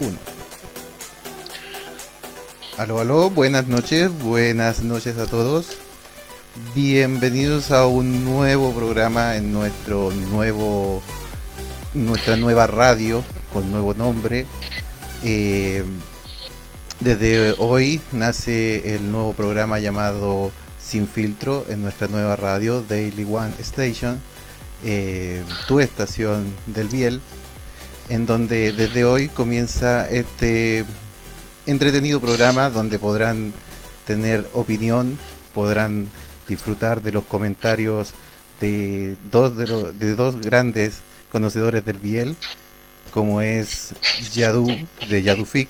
1. Aló, aló, buenas noches, buenas noches a todos. Bienvenidos a un nuevo programa en nuestro nuevo, nuestra nueva radio con nuevo nombre. Eh, desde hoy nace el nuevo programa llamado Sin Filtro en nuestra nueva radio Daily One Station, eh, tu estación del Biel, en donde desde hoy comienza este entretenido programa donde podrán tener opinión, podrán disfrutar de los comentarios de dos, de, de dos grandes conocedores del Biel, como es Yadu de Yadufik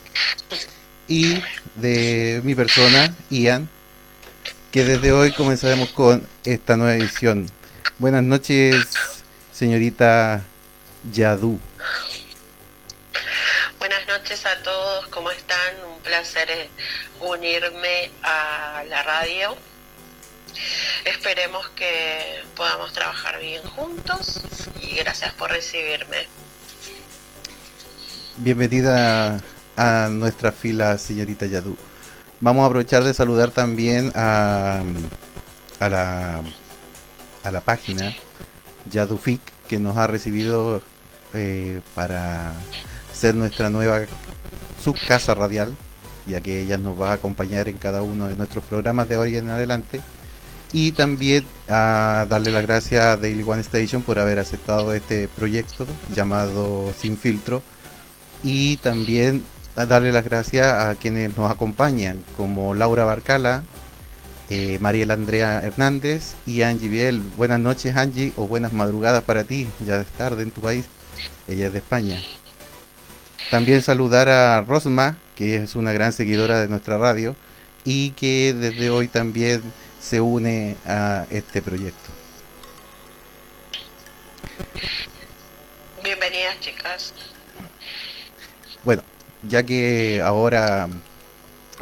y de mi persona, Ian, que desde hoy comenzaremos con esta nueva edición. Buenas noches, señorita Yadu. Placer eh, unirme a la radio. Esperemos que podamos trabajar bien juntos y gracias por recibirme. Bienvenida a nuestra fila, señorita Yadu. Vamos a aprovechar de saludar también a, a, la, a la página Yadufik que nos ha recibido eh, para ser nuestra nueva subcasa radial, ya que ella nos va a acompañar en cada uno de nuestros programas de hoy en adelante. Y también a darle las gracias a Daily One Station por haber aceptado este proyecto llamado Sin Filtro. Y también a darle las gracias a quienes nos acompañan, como Laura Barcala, eh, Andrea Hernández y Angie Biel. Buenas noches Angie o buenas madrugadas para ti, ya es tarde en tu país, ella es de España. También saludar a Rosma, que es una gran seguidora de nuestra radio y que desde hoy también se une a este proyecto. Bienvenidas chicas. Bueno, ya que ahora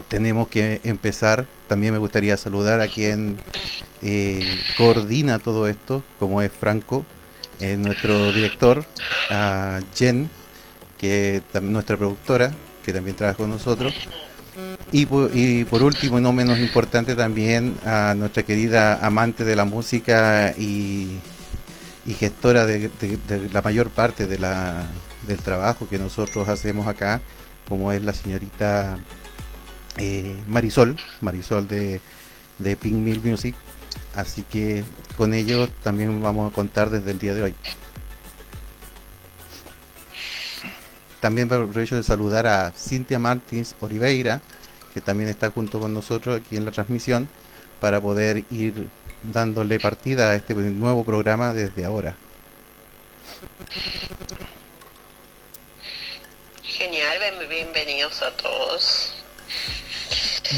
tenemos que empezar, también me gustaría saludar a quien eh, coordina todo esto, como es Franco, eh, nuestro director, a Jen, que es nuestra productora, que también trabaja con nosotros, y por, y por último, y no menos importante, también a nuestra querida amante de la música y, y gestora de, la mayor parte de la, del trabajo que nosotros hacemos acá, como es la señorita eh, Marisol, Marisol de, de Pink Mill Music. Así que con ellos también vamos a contar desde el día de hoy. También aprovecho de saludar a Cintia Martins Oliveira, que también está junto con nosotros aquí en la transmisión, para poder ir dándole partida a este nuevo programa desde ahora. Genial, bienvenidos a todos.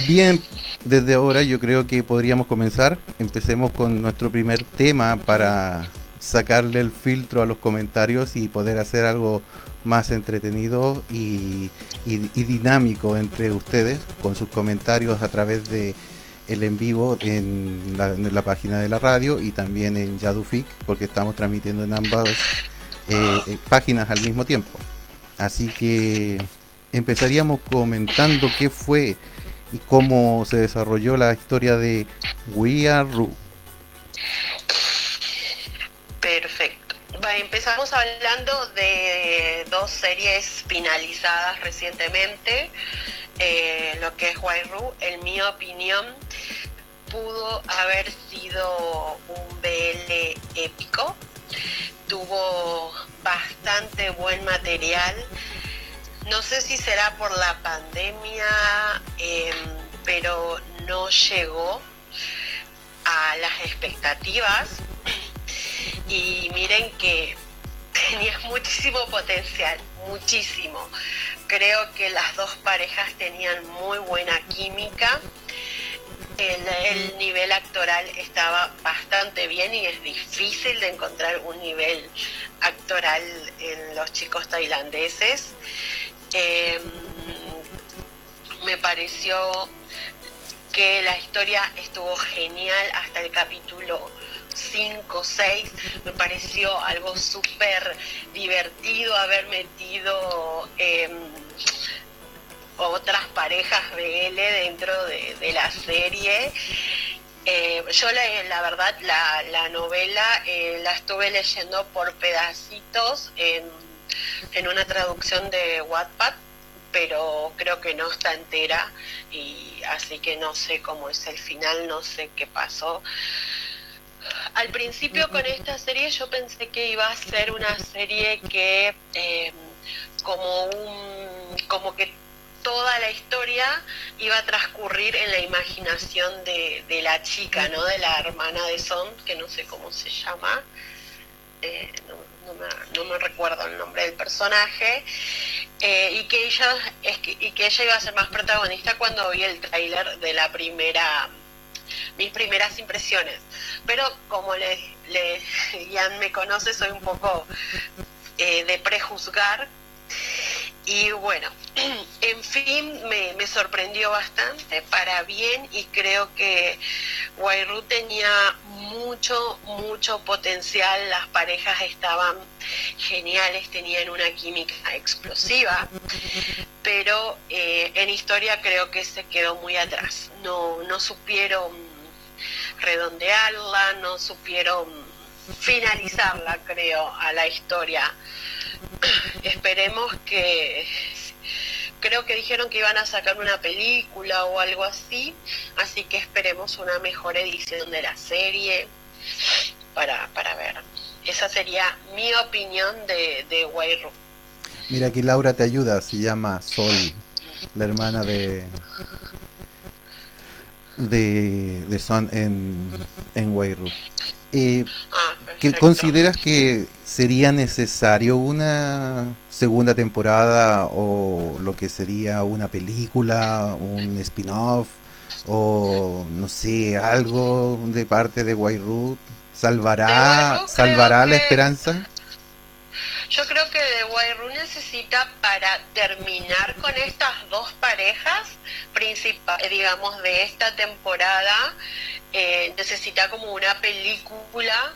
Bien, desde ahora yo creo que podríamos comenzar. Empecemos con nuestro primer tema para sacarle el filtro a los comentarios y poder hacer algo más entretenido y, y, dinámico entre ustedes con sus comentarios a través de el en vivo en la, página de la radio y también en Yadufik porque estamos transmitiendo en ambas eh, eh, páginas al mismo tiempo. Así que empezaríamos comentando qué fue y cómo se desarrolló la historia de We Are Ru. Perfecto. Empezamos hablando de dos series finalizadas recientemente. Eh, lo que es Wairu, en mi opinión, pudo haber sido un BL épico. Tuvo bastante buen material. No sé si será por la pandemia, eh, pero no llegó a las expectativas. Y miren que tenía muchísimo potencial, muchísimo. Creo que las dos parejas tenían muy buena química. El, el, nivel actoral estaba bastante bien y es difícil de encontrar un nivel actoral en los chicos tailandeses. Eh, me pareció que la historia estuvo genial hasta el capítulo 5, 6, me pareció algo súper divertido haber metido eh, otras parejas BL dentro de, la serie. Eh, yo la, verdad la, la novela eh, la estuve leyendo por pedacitos en, en una traducción de Wattpad pero creo que no está entera y así que no sé cómo es el final, no sé qué pasó. Al principio con esta serie yo pensé que iba a ser una serie que eh, como un como que toda la historia iba a transcurrir en la imaginación de, la chica, ¿no? De la hermana de Son, que no sé cómo se llama, eh, no, me, recuerdo el nombre del personaje, eh, y que ella es que, y que ella iba a ser más protagonista cuando vi el tráiler de la primera mis primeras impresiones. Pero como le, le me conoce, soy un poco eh, de prejuzgar. Y bueno, en fin, me, me, sorprendió bastante para bien y creo que Guairú tenía mucho, mucho potencial, las parejas estaban geniales, tenían una química explosiva, pero eh, en historia creo que se quedó muy atrás, no, no supieron redondearla, no supieron finalizarla, creo, a la historia. Esperemos que creo que dijeron que iban a sacar una película o algo así, así que esperemos una mejor edición de la serie para, para ver. Esa sería mi opinión de, de Wayru. Mira, aquí Laura te ayuda, se llama Sol, la hermana de de, de Son en, en. Eh, ah, ¿Consideras que sería necesario una segunda temporada o lo que sería una película, un spin-off o no sé, algo de parte de White ¿Salvará, ¿salvará la esperanza? Yo creo que The White necesita para terminar con estas dos parejas principales, digamos, de esta temporada, eh, necesita como una película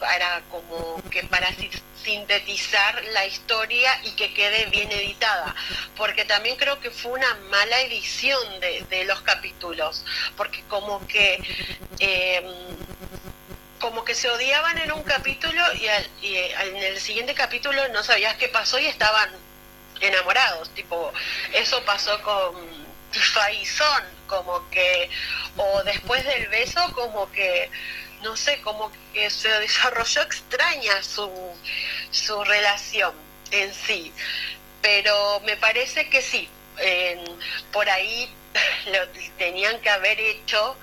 para como que para sintetizar la historia y que quede bien editada. Porque también creo que fue una mala edición de, de los capítulos porque como que eh, como que se odiaban en un capítulo y, y en el siguiente capítulo no sabías qué pasó y estaban enamorados tipo eso pasó con Faison como que o después del beso como que no sé, como que se desarrolló extraña su, su relación en sí. Pero me parece que sí, por ahí lo tenían que haber hecho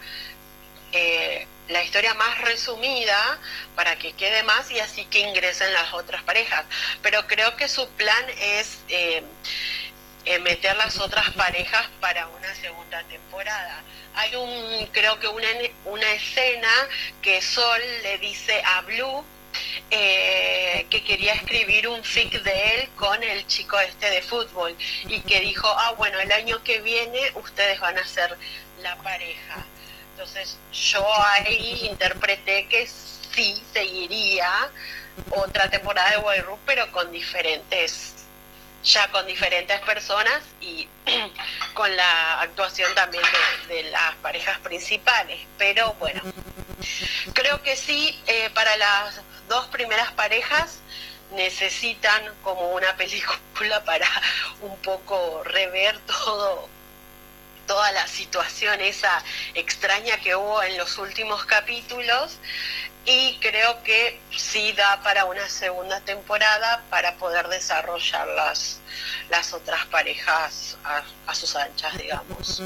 eh, la historia más resumida para que quede más y así que ingresen las otras parejas. Pero creo que su plan es eh, eh, meter las otras parejas para una segunda temporada hay un, creo que una, una escena que Sol le dice a Blue eh, que quería escribir un fic de él con el chico este de fútbol y que dijo, ah, bueno, el año que viene ustedes van a ser la pareja. Entonces yo ahí interpreté que sí seguiría otra temporada de Boy pero con diferentes ya con diferentes personas y con la actuación también de, las parejas principales. Pero bueno, creo que sí, eh, para las dos primeras parejas necesitan como una película para un poco rever todo toda la situación esa extraña que hubo en los últimos capítulos y creo que sí da para una segunda temporada para poder desarrollar las, las otras parejas a, sus anchas, digamos.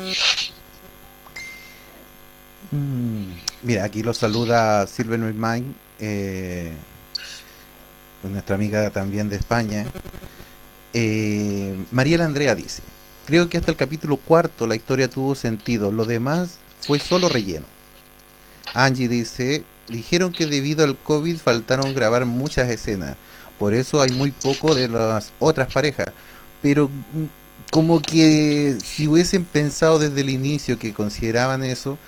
Mm, mira, aquí lo saluda Silver Mind, eh, nuestra amiga también de España. Eh, Mariela Andrea dice, creo que hasta el capítulo cuarto la historia tuvo sentido, lo demás fue solo relleno. Angie dice, dijeron que debido al COVID faltaron grabar muchas escenas, por eso hay muy poco de las otras parejas, pero mm, como que si hubiesen pensado desde el inicio que consideraban eso,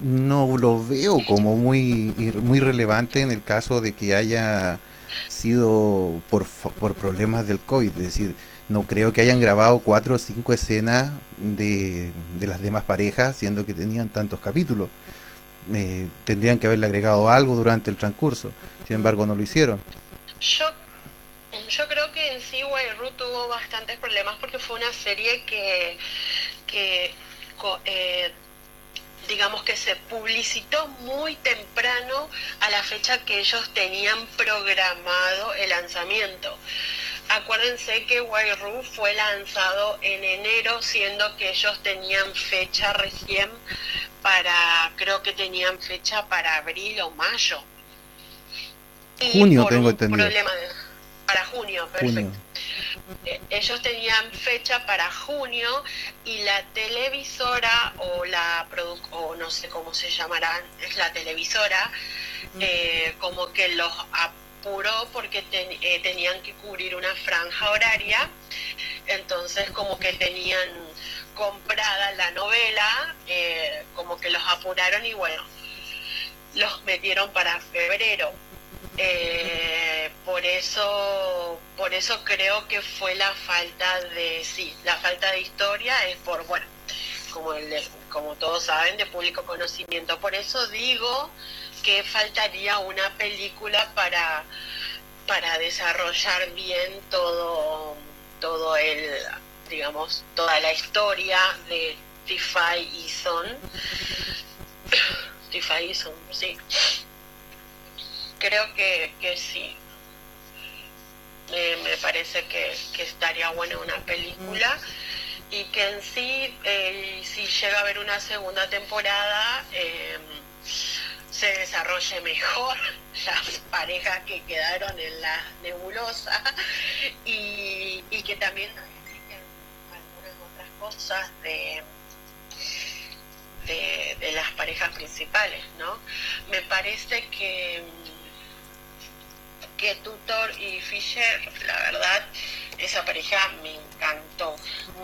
no lo veo como muy muy relevante en el caso de que haya sido por, por problemas del COVID, es decir, no creo que hayan grabado cuatro o cinco escenas de, de las demás parejas, siendo que tenían tantos capítulos. Eh, tendrían que haberle agregado algo durante el transcurso. Sin embargo, no lo hicieron. Yo, yo creo que en sí Wairu tuvo bastantes problemas porque fue una serie que, que eh, digamos que se publicitó muy temprano a la fecha que ellos tenían programado el lanzamiento. Acuérdense que Wairu fue lanzado en enero, siendo que ellos tenían fecha recién para, creo que tenían fecha para abril o mayo. junio tengo entendido. para junio, perfecto. Eh, ellos tenían fecha para junio y la televisora o la o no sé cómo se llamará, es la televisora, eh, como que los apuró porque eh, tenían que cubrir una franja horaria, entonces como que tenían comprada la novela, eh, como que los apuraron y bueno, los metieron para febrero. Eh, por eso por eso creo que fue la falta de sí la falta de historia es por bueno como el, como todos saben de público conocimiento por eso digo que faltaría una película para para desarrollar bien todo todo el digamos, toda la historia de Tifai y Son. Tifai y Son, sí. Creo que, que sí. me parece que, estaría buena una película y que en sí, eh, si llega a haber una segunda temporada, em, se desarrolle mejor las parejas que quedaron en la nebulosa y, que también cosas de, de, las parejas principales, ¿no? Me parece que, que Tutor y Fisher, la verdad, esa pareja me encantó.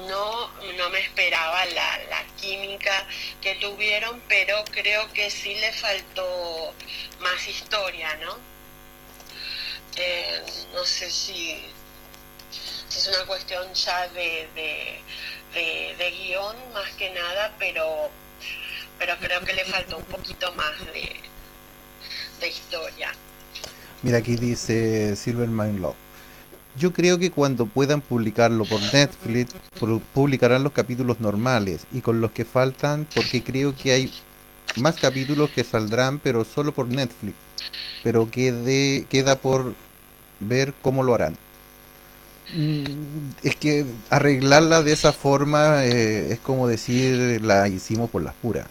No, no me esperaba la, la química que tuvieron, pero creo que sí le faltó más historia, ¿no? Eh, no sé si, es una cuestión ya de de, guion más que nada, pero, pero creo que le falta un poquito más de, de historia. Mira, aquí dice Silvermine Love. Yo creo que cuando puedan publicarlo por Netflix, publicarán los capítulos normales y con los que faltan, porque creo que hay más capítulos que saldrán, pero solo por Netflix. Pero quede, queda por ver cómo lo harán. Mm, es que arreglarla de esa forma eh, es como decir la hicimos por las puras.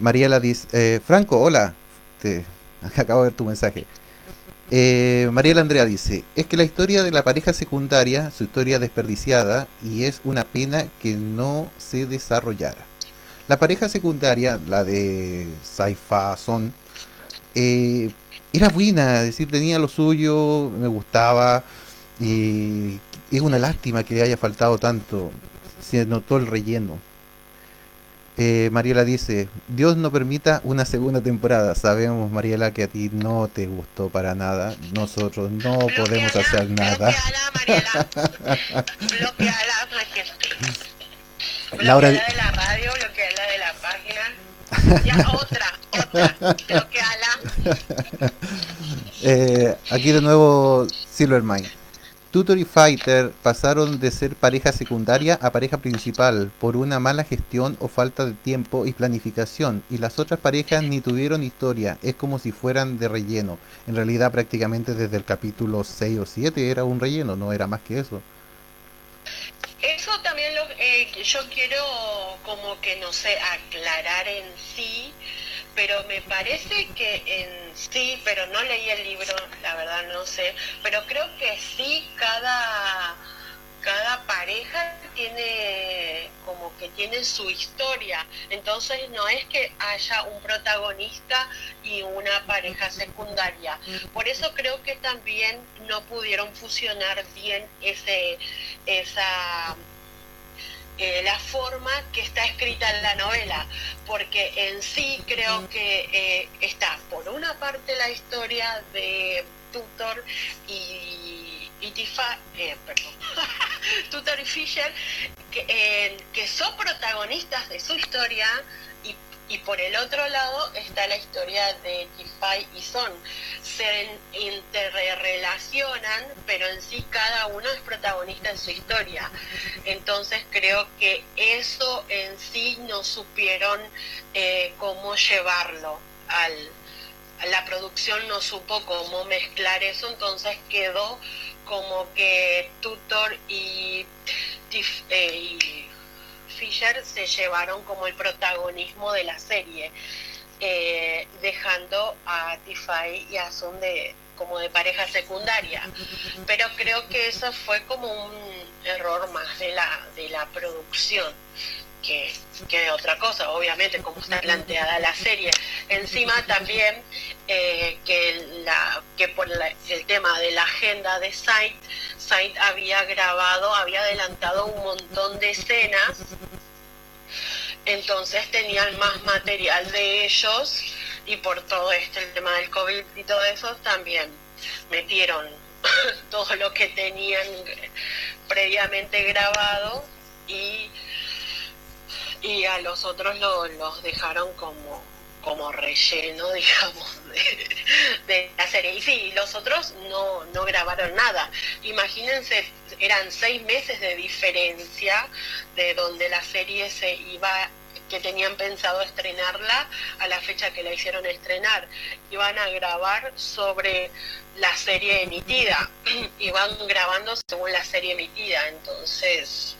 Mariela dice, eh, Franco, hola, te acabo de ver tu mensaje. Eh, Mariela Andrea dice, es que la historia de la pareja secundaria, su historia desperdiciada, y es una pena que no se desarrollara. La pareja secundaria, la de Saifa Son, era buena, decir, tenía lo suyo, me gustaba, y es una lástima que haya faltado tanto, se notó el relleno. Eh, Mariela dice, Dios no permita una segunda temporada. Sabemos, Mariela, que a ti no te gustó para nada. Nosotros no podemos hacer nada. Mariela. bloqueala, Laura... de la radio, bloqueala de la página. Ya otra, otra. Bloqueala. eh, aquí de nuevo Silvermine. Tutor y Fighter pasaron de ser pareja secundaria a pareja principal por una mala gestión o falta de tiempo y planificación, y las otras parejas ni tuvieron historia, es como si fueran de relleno. En realidad prácticamente desde el capítulo 6 o 7 era un relleno, no era más que eso. Eso también lo, eh, yo quiero como que, no sé, aclarar en sí pero me parece que en sí, pero no leí el libro, la verdad no sé, pero creo que sí cada cada pareja tiene como que tiene su historia, entonces no es que haya un protagonista y una pareja secundaria. Por eso creo que también no pudieron fusionar bien ese esa eh, la forma que está escrita en la novela, porque en sí creo que eh, está por una parte la historia de Tutor y, y Tifa, eh, perdón, Tutor y Fisher, que, que son protagonistas de su historia y, y, por el otro lado está la historia de Tifai y Son. Se interrelacionan, pero en sí cada uno es protagonista en su historia. Entonces creo que eso en sí no supieron eh, cómo llevarlo al la producción no supo cómo mezclar eso, entonces quedó como que Tutor y, eh, Fisher se llevaron como el protagonismo de la serie, eh, dejando a Tiffany y a Sun de, como de pareja secundaria. Pero creo que eso fue como un error más de la, de la producción que, que otra cosa, obviamente, como está planteada la serie. Encima también eh, que, la, que por el tema de la agenda de Saint, Había grabado, había adelantado un montón de escenas, entonces tenían más material de ellos y por todo esto, el tema del COVID y todo eso, también metieron todo lo que tenían previamente grabado y y a los otros los dejaron como como relleno, digamos, de, la serie. Y sí, los otros no, no grabaron nada. Imagínense, eran seis meses de diferencia de donde la serie se iba que tenían pensado estrenarla a la fecha que la hicieron estrenar. Iban a grabar sobre la serie emitida. Iban grabando según la serie emitida. Entonces,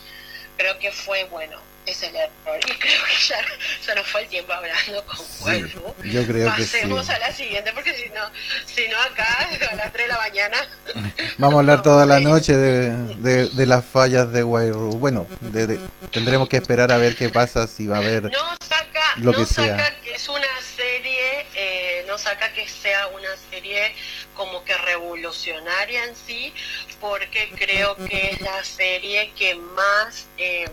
creo que fue bueno es el error. Y creo que ya se nos fue el tiempo hablando con sí, Yo creo Pasemos a la siguiente, porque si no, si no acá a las 3 de la mañana. Vamos a hablar toda la noche de, de, las fallas de Wairu. Bueno, de, tendremos que esperar a ver qué pasa, si va a haber no saca, lo que no saca que es una serie, eh, no saca que sea una serie como que revolucionaria en sí, porque creo que es la serie que más... Eh,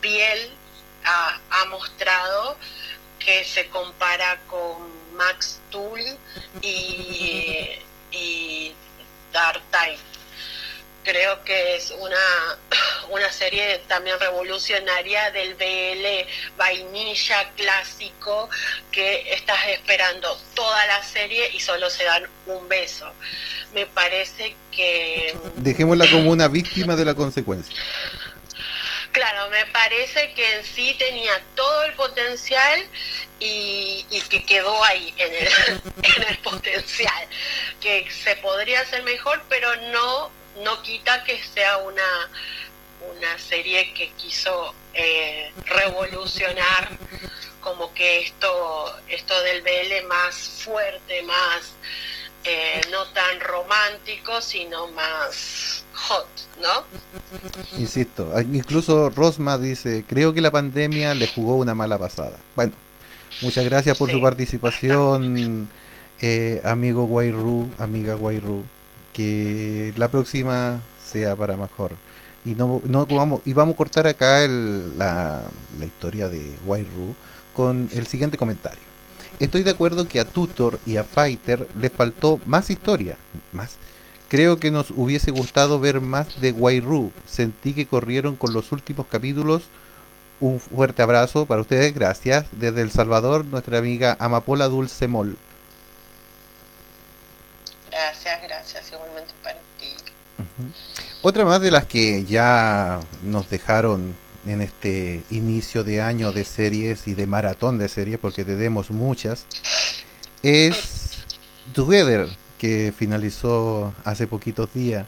piel ha, mostrado que se compara con Max Tool y, y Dark Time. Creo que es una, una serie también revolucionaria del BL vainilla clásico que estás esperando toda la serie y solo se dan un beso. Me parece que... Dejémosla como una víctima de la consecuencia. Claro, me parece que en sí tenía todo el potencial y, que quedó ahí en el, en el potencial, que se podría hacer mejor, pero no, no quita que sea una, una serie que quiso eh, revolucionar como que esto, esto del BL más fuerte, más eh, no tan romántico, sino más hot, ¿no? Insisto, incluso Rosma dice, creo que la pandemia le jugó una mala pasada. Bueno, muchas gracias por su participación, eh, amigo Guayru, amiga Guayru, que la próxima sea para mejor. Y no, no vamos, y vamos a cortar acá el, la, la historia de Guayru con el siguiente comentario. Estoy de acuerdo que a Tutor y a Fighter les faltó más historia, más Creo que nos hubiese gustado ver más de Wairu. Sentí que corrieron con los últimos capítulos. Un fuerte abrazo para ustedes, gracias. Desde El Salvador, nuestra amiga Amapola Dulce Mol. Gracias, gracias, igualmente para ti. Otra más de las que ya nos dejaron en este inicio de año de series y de maratón de series, porque tenemos muchas, es Together que finalizó hace poquitos días.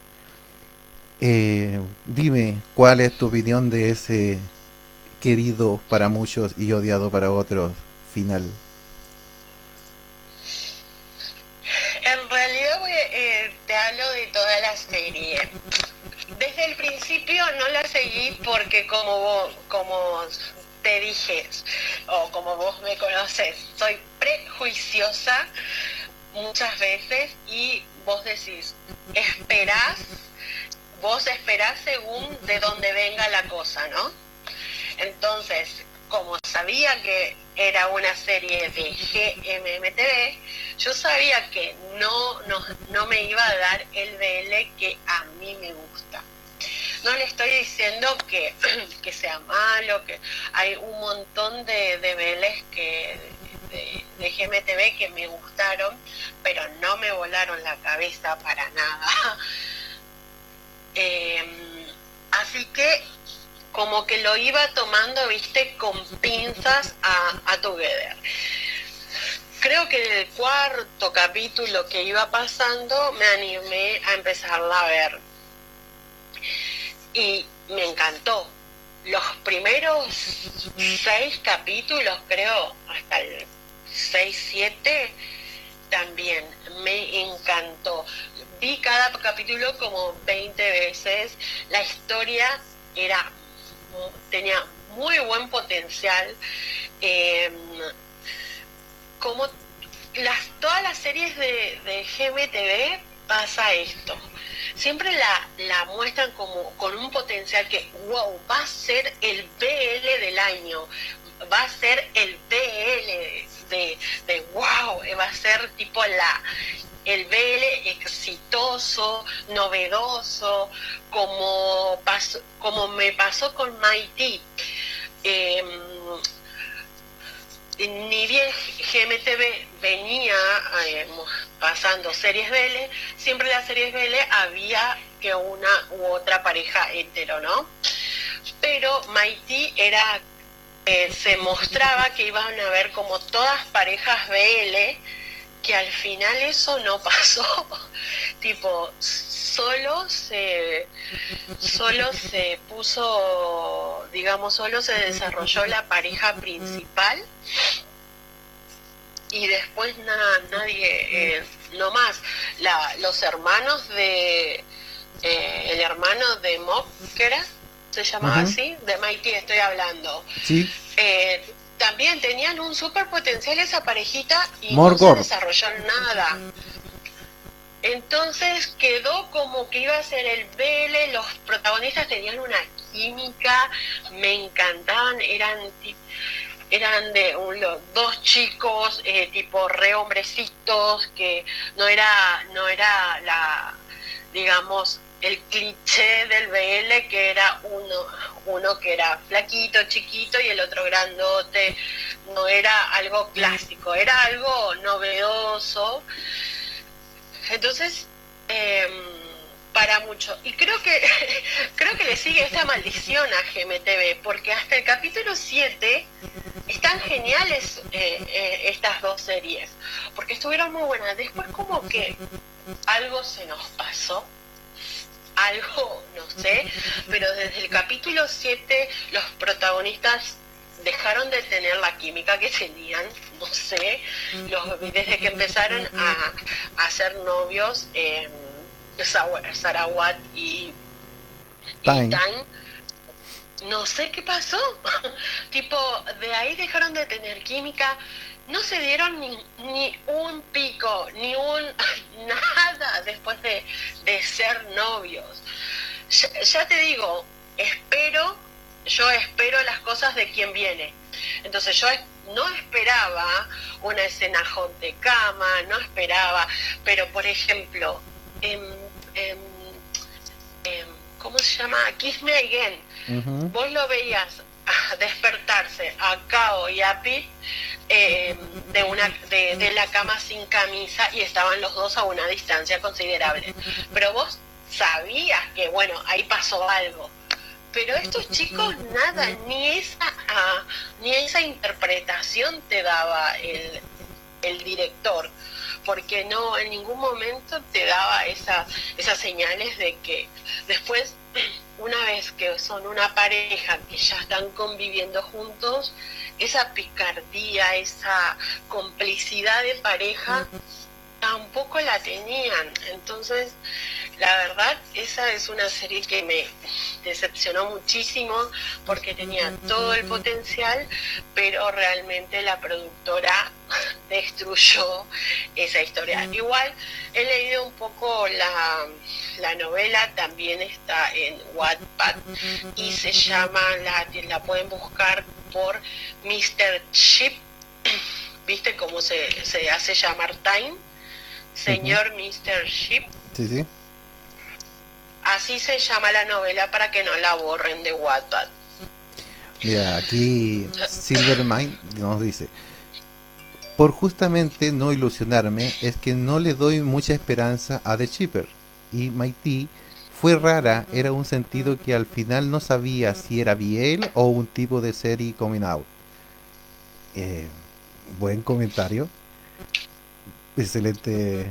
Eh, dime, ¿cuál es tu opinión de ese querido para muchos y odiado para otros final? En realidad eh, te hablo de toda la serie. Principio no la seguí porque como como te dije, o como vos me conoces, soy prejuiciosa muchas veces y vos decís, esperás, vos esperás según de dónde venga la cosa, ¿no? Entonces, como sabía que era una serie de GMMTV, yo sabía que no, no, no me iba a dar el BL que a mí me gusta. No le estoy diciendo que, que sea malo, que hay un montón de, de BLs que, de, de, GMTV que me gustaron, pero no me volaron la cabeza para nada. Eh, así que como que lo iba tomando, viste, con pinzas a, a Together. Creo que en el cuarto capítulo que iba pasando me animé a empezarla a ver. Y me encantó. Los primeros seis capítulos, creo, hasta el 6, 7, también me encantó. Vi cada capítulo como 20 veces. La historia era tenía muy buen potencial. Eh, como las, todas las series de, de GBTV pasa esto. Siempre la, la muestran como con un potencial que, wow, va a ser el BL del año, va a ser el BL de, de wow, va a ser tipo la el BL exitoso, novedoso, como, pasó, como me pasó con Mighty. Eh, ni bien GMTV venía eh, pasando series BL, siempre las series BL había que una u otra pareja hetero, ¿no? Pero Mighty era, eh, se mostraba que iban a ver como todas parejas BL, que al final eso no pasó. tipo, solo se solo se puso, digamos, solo se desarrolló la pareja principal y después nada, nadie, eh, no más. La, los hermanos de, eh, el hermano de Mob, que era, se llamaba así, de Mighty estoy hablando. Sí. Eh, también tenían un super potencial esa parejita y no se desarrolló nada. Entonces quedó como que iba a ser el BL, los protagonistas tenían una química, me encantaban, eran eran de un, dos chicos eh, tipo re hombrecitos que no era no era la digamos el cliché del BL que era uno, uno que era flaquito, chiquito y el otro grandote, no era algo clásico, era algo novedoso. Entonces, eh, para mucho. Y creo que creo que le sigue esta maldición a GMTV, porque hasta el capítulo 7 están geniales eh, eh, estas dos series, porque estuvieron muy buenas. Después como que algo se nos pasó algo, no sé, pero desde el capítulo 7 los protagonistas dejaron de tener la química que tenían, no sé, los, desde que empezaron a, a ser novios, eh, Sarawat y, y no sé qué pasó. tipo, de ahí dejaron de tener química, no se dieron ni, ni un pico, ni un nada después de, de ser novios. Ya, ya, te digo, espero, yo espero las cosas de quien viene. Entonces yo no esperaba una escena de cama, no esperaba, pero por ejemplo, en, en, en, ¿cómo se llama? Kiss Me Again. Uh -huh. Vos lo veías despertarse a Kao y a Pete eh, de, una, de, la cama sin camisa y estaban los dos a una distancia considerable. Pero vos sabías que, bueno, ahí pasó algo. Pero estos chicos nada, ni esa, uh, ni esa interpretación te daba el, el director porque no en ningún momento te daba esa, esas señales de que después una vez que son una pareja que ya están conviviendo juntos, esa picardía, esa complicidad de pareja, tampoco la tenían. Entonces, la verdad, esa es una serie que me decepcionó muchísimo porque tenía todo el potencial, pero realmente la productora destruyó esa historia. Igual he leído un poco la, la novela, también está en Wattpad y se llama, la, la pueden buscar por Mr. Chip ¿viste cómo se, se hace llamar Time? Señor Mr. Ship. Sí, sí. Así se llama la novela para que no la borren de Wattpad. Mira, aquí Silvermine nos dice, por justamente no ilusionarme, es que no le doy mucha esperanza a The Shipper. Y Mighty fue rara, era un sentido que al final no sabía si era Biel o un tipo de serie coming out. Eh, buen comentario. Excelente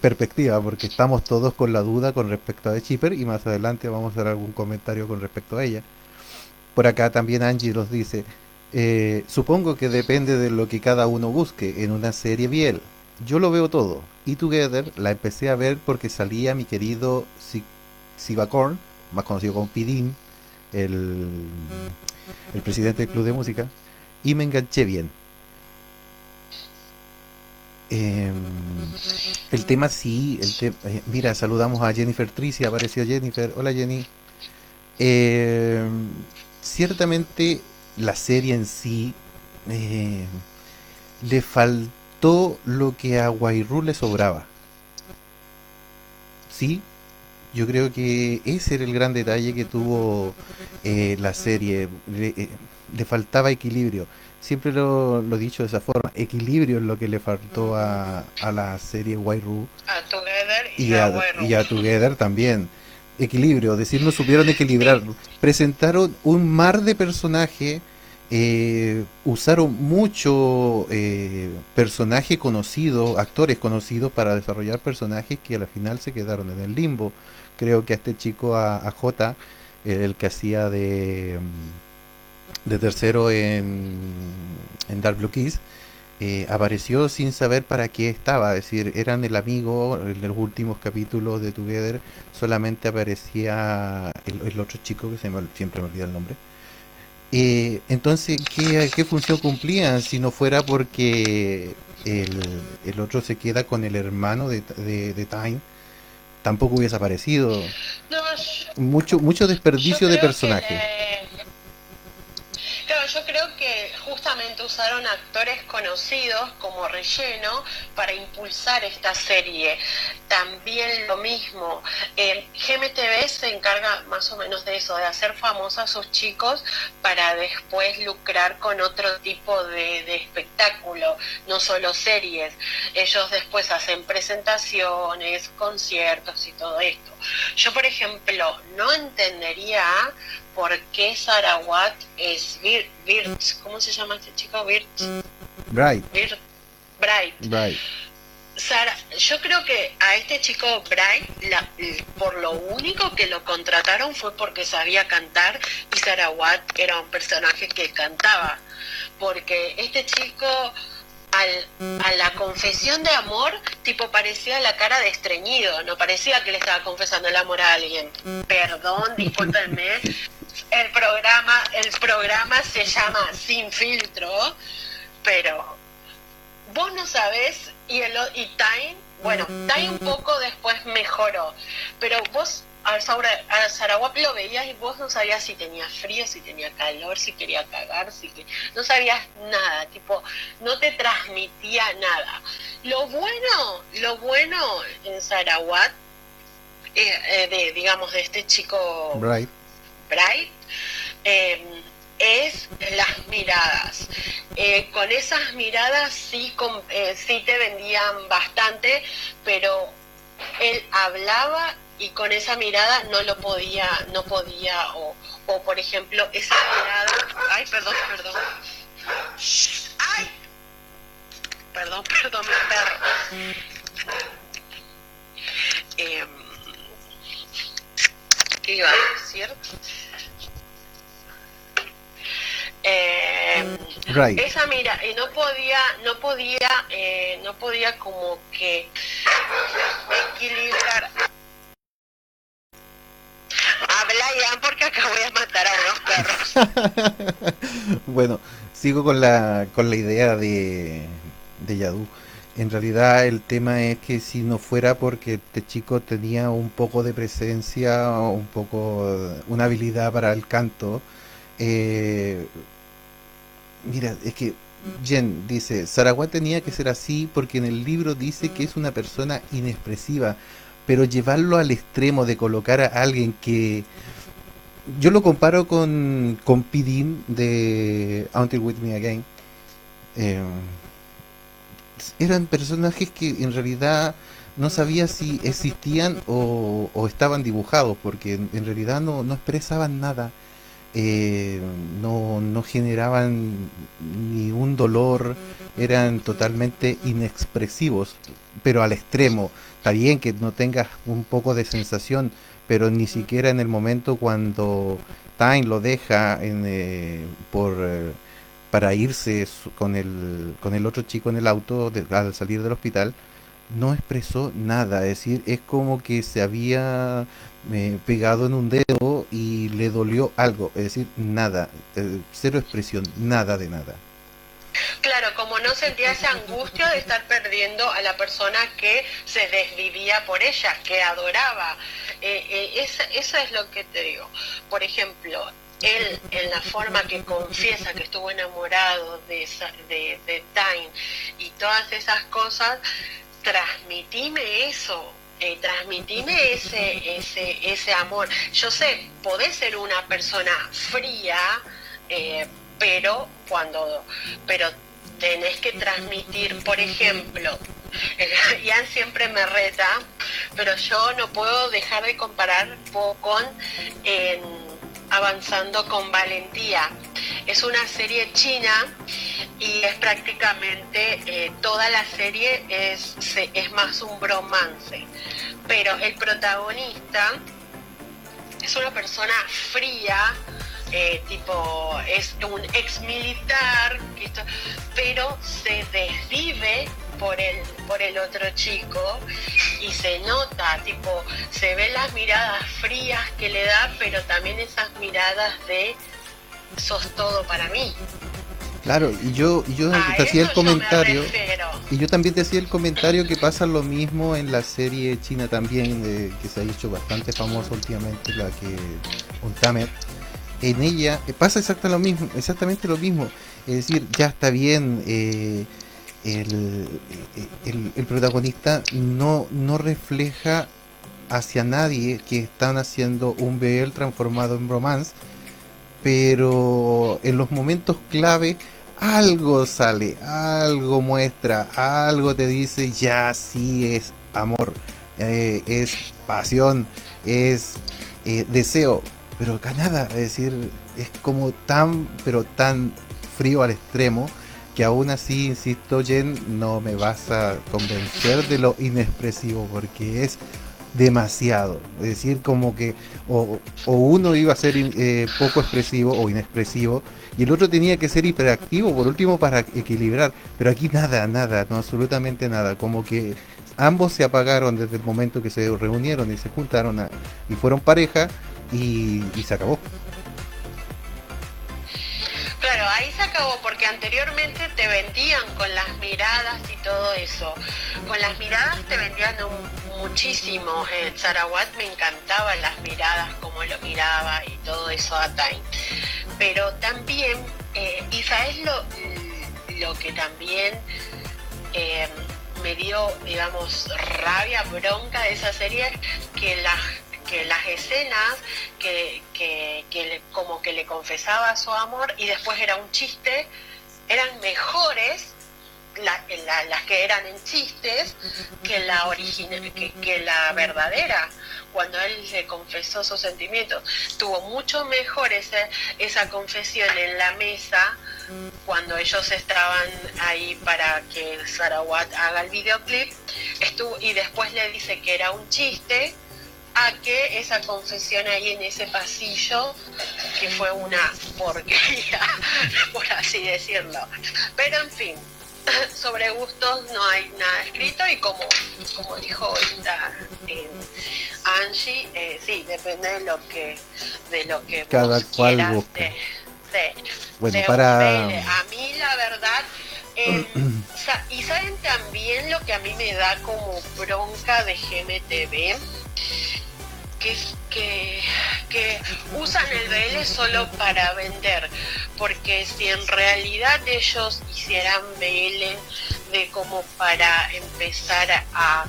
perspectiva, porque estamos todos con la duda con respecto a The Chipper y más adelante vamos a hacer algún comentario con respecto a ella. Por acá también Angie nos dice, eh, supongo que depende de lo que cada uno busque en una serie Biel. Yo lo veo todo. Y Together la empecé a ver porque salía mi querido Sivacorn, más conocido como Pidin, el, el presidente del club de música, y me enganché bien Em, el tema sí, el eh, mira, saludamos a Jennifer Tricia, apareció Jennifer. Hola Jenny. Em, ciertamente la serie en sí em, le faltó lo que a Guairú le sobraba. Sí, yo creo que ese era el gran detalle que tuvo eh, la serie. Le, eh, le faltaba equilibrio siempre lo, he dicho de esa forma, equilibrio es lo que le faltó a, a la serie Wairu. A Together y, a, y a Together también. Equilibrio, es decir, no supieron equilibrar. Presentaron un mar de personajes, eh, usaron mucho eh, personaje conocido, actores conocidos para desarrollar personajes que al final se quedaron en el limbo. Creo que a este chico, a, a J, el que hacía de... Mm, de tercero en, en Dark Blue Kiss, eh, apareció sin saber para qué estaba, es decir, eran el amigo en los últimos capítulos de Together, solamente aparecía el, otro chico que se me, siempre me olvida el nombre. Eh, entonces, ¿qué, ¿qué, función cumplían si no fuera porque el, el otro se queda con el hermano de, de, Time? Tampoco hubiese aparecido. mucho, mucho desperdicio de personajes yo creo que justamente usaron actores conocidos como relleno para impulsar esta serie. También lo mismo, eh, GMTV se encarga más o menos de eso, de hacer famosos a sus chicos para después lucrar con otro tipo de, de espectáculo, no solo series. Ellos después hacen presentaciones, conciertos y todo esto. Yo, por ejemplo, no entendería por qué Sarawat es Birch. ¿Cómo se llama este chico? Birch. Bright. Bright. Bright. Sara, yo creo que a este chico Bright, por lo único que lo contrataron fue porque sabía cantar y Sarawat era un personaje que cantaba. Porque este chico a la confesión de amor, tipo parecía la cara de estreñido, no parecía que le estaba confesando el amor a alguien. Perdón, discúlpenme. El programa, el programa se llama Sin filtro, pero vos no sabés y el y Time, bueno, Time un poco después mejoró, pero vos a, Sarawak lo veías y vos no sabías si tenía frío, si tenía calor, si quería cagar, si que, no sabías nada, tipo, no te transmitía nada. Lo bueno, lo bueno en Sarawak, eh, eh, de, digamos, de este chico Bright, Bright em, es las miradas. Eh, con esas miradas sí, sí te vendían bastante, pero él hablaba y con esa mirada no lo podía, no podía, o, o por ejemplo, esa mirada, ay, perdón, perdón, ay, perdón, perdón, mi perro. Eh, ¿Qué iba a decir? Eh, esa mira y no podía no podía eh, no podía como que equilibrar Habla ya porque acá voy a matar a unos perros. bueno, sigo con la, con la idea de, de Yadu. En realidad el tema es que si no fuera porque este chico tenía un poco de presencia, un poco, una habilidad para el canto, eh, mira, es que Jen dice, Sarawat tenía que ser así porque en el libro dice que es una persona inexpresiva, pero llevarlo al extremo de colocar a alguien que... Yo lo comparo con, con Pidin de Until With Me Again. Eh, eran personajes que en realidad no sabía si existían o, estaban dibujados, porque en, realidad no, no, expresaban nada, eh, no, no generaban ni un dolor, eran totalmente inexpresivos, pero al extremo. Está bien que no tengas un poco de sensación, pero ni siquiera en el momento cuando Time lo deja en, eh, por... Eh, para irse con el, con el otro chico en el auto al salir del hospital, no expresó nada, es decir, es como que se había eh, pegado en un dedo y le dolió algo, es decir, nada, eh, cero expresión, nada de nada. Claro, como no sentía esa angustia de estar perdiendo a la persona que se desvivía por ella, que adoraba. Eh, eso es lo que te digo. Por ejemplo, él en la forma que confiesa que estuvo enamorado de, de, de Time y todas esas cosas, transmitime eso, eh, transmitime ese, ese, ese amor. Yo sé, podés ser una persona fría, eh, pero cuando, pero tenés que transmitir, por ejemplo, Ian siempre me reta, pero yo no puedo dejar de comparar con Avanzando con Valentía. Es una serie china y es prácticamente eh, toda la serie es, es más un bromance. Pero el protagonista es una persona fría, eh, tipo, es un ex militar, pero se desvive por el, por el otro chico y se nota, tipo, se ven las miradas frías que le da, pero también esas miradas de sos todo para mí. Claro, y yo, yo te hacía el comentario, y yo también te hacía el comentario que pasa lo mismo en la serie china también, que se ha hecho bastante famosa últimamente, la que Untamer. En ella eh, pasa exactamente lo mismo, exactamente lo mismo. Es decir, ya está bien, eh, el, el, protagonista no, no refleja hacia nadie que están haciendo un BL transformado en romance, pero en los momentos clave algo sale, algo muestra, algo te dice, ya sí es amor, eh, es pasión, es eh, deseo, pero acá nada, es decir, es como tan, pero tan frío al extremo que aún así, insisto, Jen, no me vas a convencer de lo inexpresivo, porque es demasiado. Es decir, como que o, uno iba a ser eh, poco expresivo o inexpresivo, y el otro tenía que ser hiperactivo, por último, para equilibrar. Pero aquí nada, nada, no absolutamente nada. Como que ambos se apagaron desde el momento que se reunieron y se juntaron y fueron pareja y se acabó. Acabó porque anteriormente te vendían con las miradas y todo eso. Con las miradas te vendían muchísimo. En Sarawat me encantaban las miradas, cómo lo miraba y todo eso a Time. Pero también, eh, y lo, lo que también eh, me dio, digamos, rabia, bronca de esa serie, que las que las escenas que, que, como que le confesaba su amor y después era un chiste, eran mejores las que eran en chistes que la original que, la verdadera. Cuando él le confesó sus sentimientos tuvo mucho mejor esa confesión en la mesa cuando ellos estaban ahí para que Sarawat haga el videoclip. Estuvo y después le dice que era un chiste que esa confesión ahí en ese pasillo, que fue una porquería, por así decirlo. Pero en fin, sobre gustos no hay nada escrito y como, como dijo esta eh, Angie, eh, sí, depende de lo que de lo que cada cual busque. bueno, para... a mí la verdad eh, y saben también lo que a mí me da como bronca de GMTV que, usan el BL solo para vender, porque si en realidad ellos hicieran BL de como para empezar a,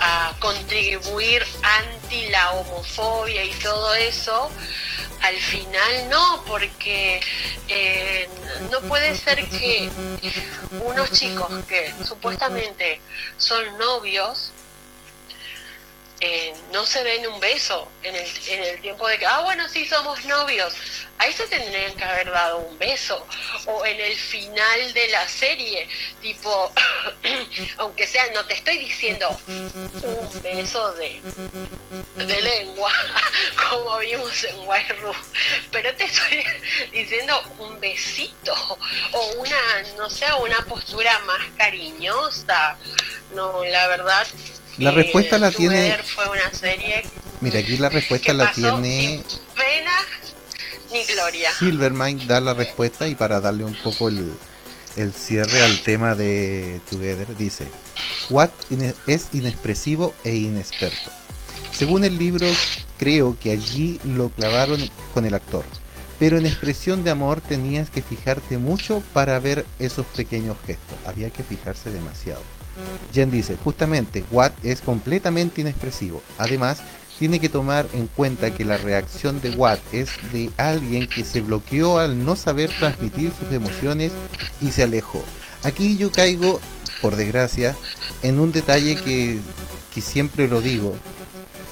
a contribuir anti la homofobia y todo eso, al final no, porque eh, no puede ser que unos chicos que supuestamente son novios eh, no se den un beso en el, en el tiempo de que, ah, bueno, sí somos novios. Ahí se tendrían que haber dado un beso. O en el final de la serie, tipo, aunque sea, no te estoy diciendo un beso de, de lengua, como vimos en White pero te estoy diciendo un besito o una, no sé, una postura más cariñosa. No, la verdad la respuesta la tiene. Fue una serie Mira, aquí la respuesta la tiene. Pena ni gloria. Silvermind da la respuesta y para darle un poco el, el cierre al tema de Together, dice: Watt es inexpresivo e inexperto. Según el libro, creo que allí lo clavaron con el actor. Pero en expresión de amor tenías que fijarte mucho para ver esos pequeños gestos. Había que fijarse demasiado. Jen dice, justamente, Watt es completamente inexpresivo. Además, tiene que tomar en cuenta que la reacción de Watt es de alguien que se bloqueó al no saber transmitir sus emociones y se alejó. Aquí yo caigo, por desgracia, en un detalle que, que siempre lo digo.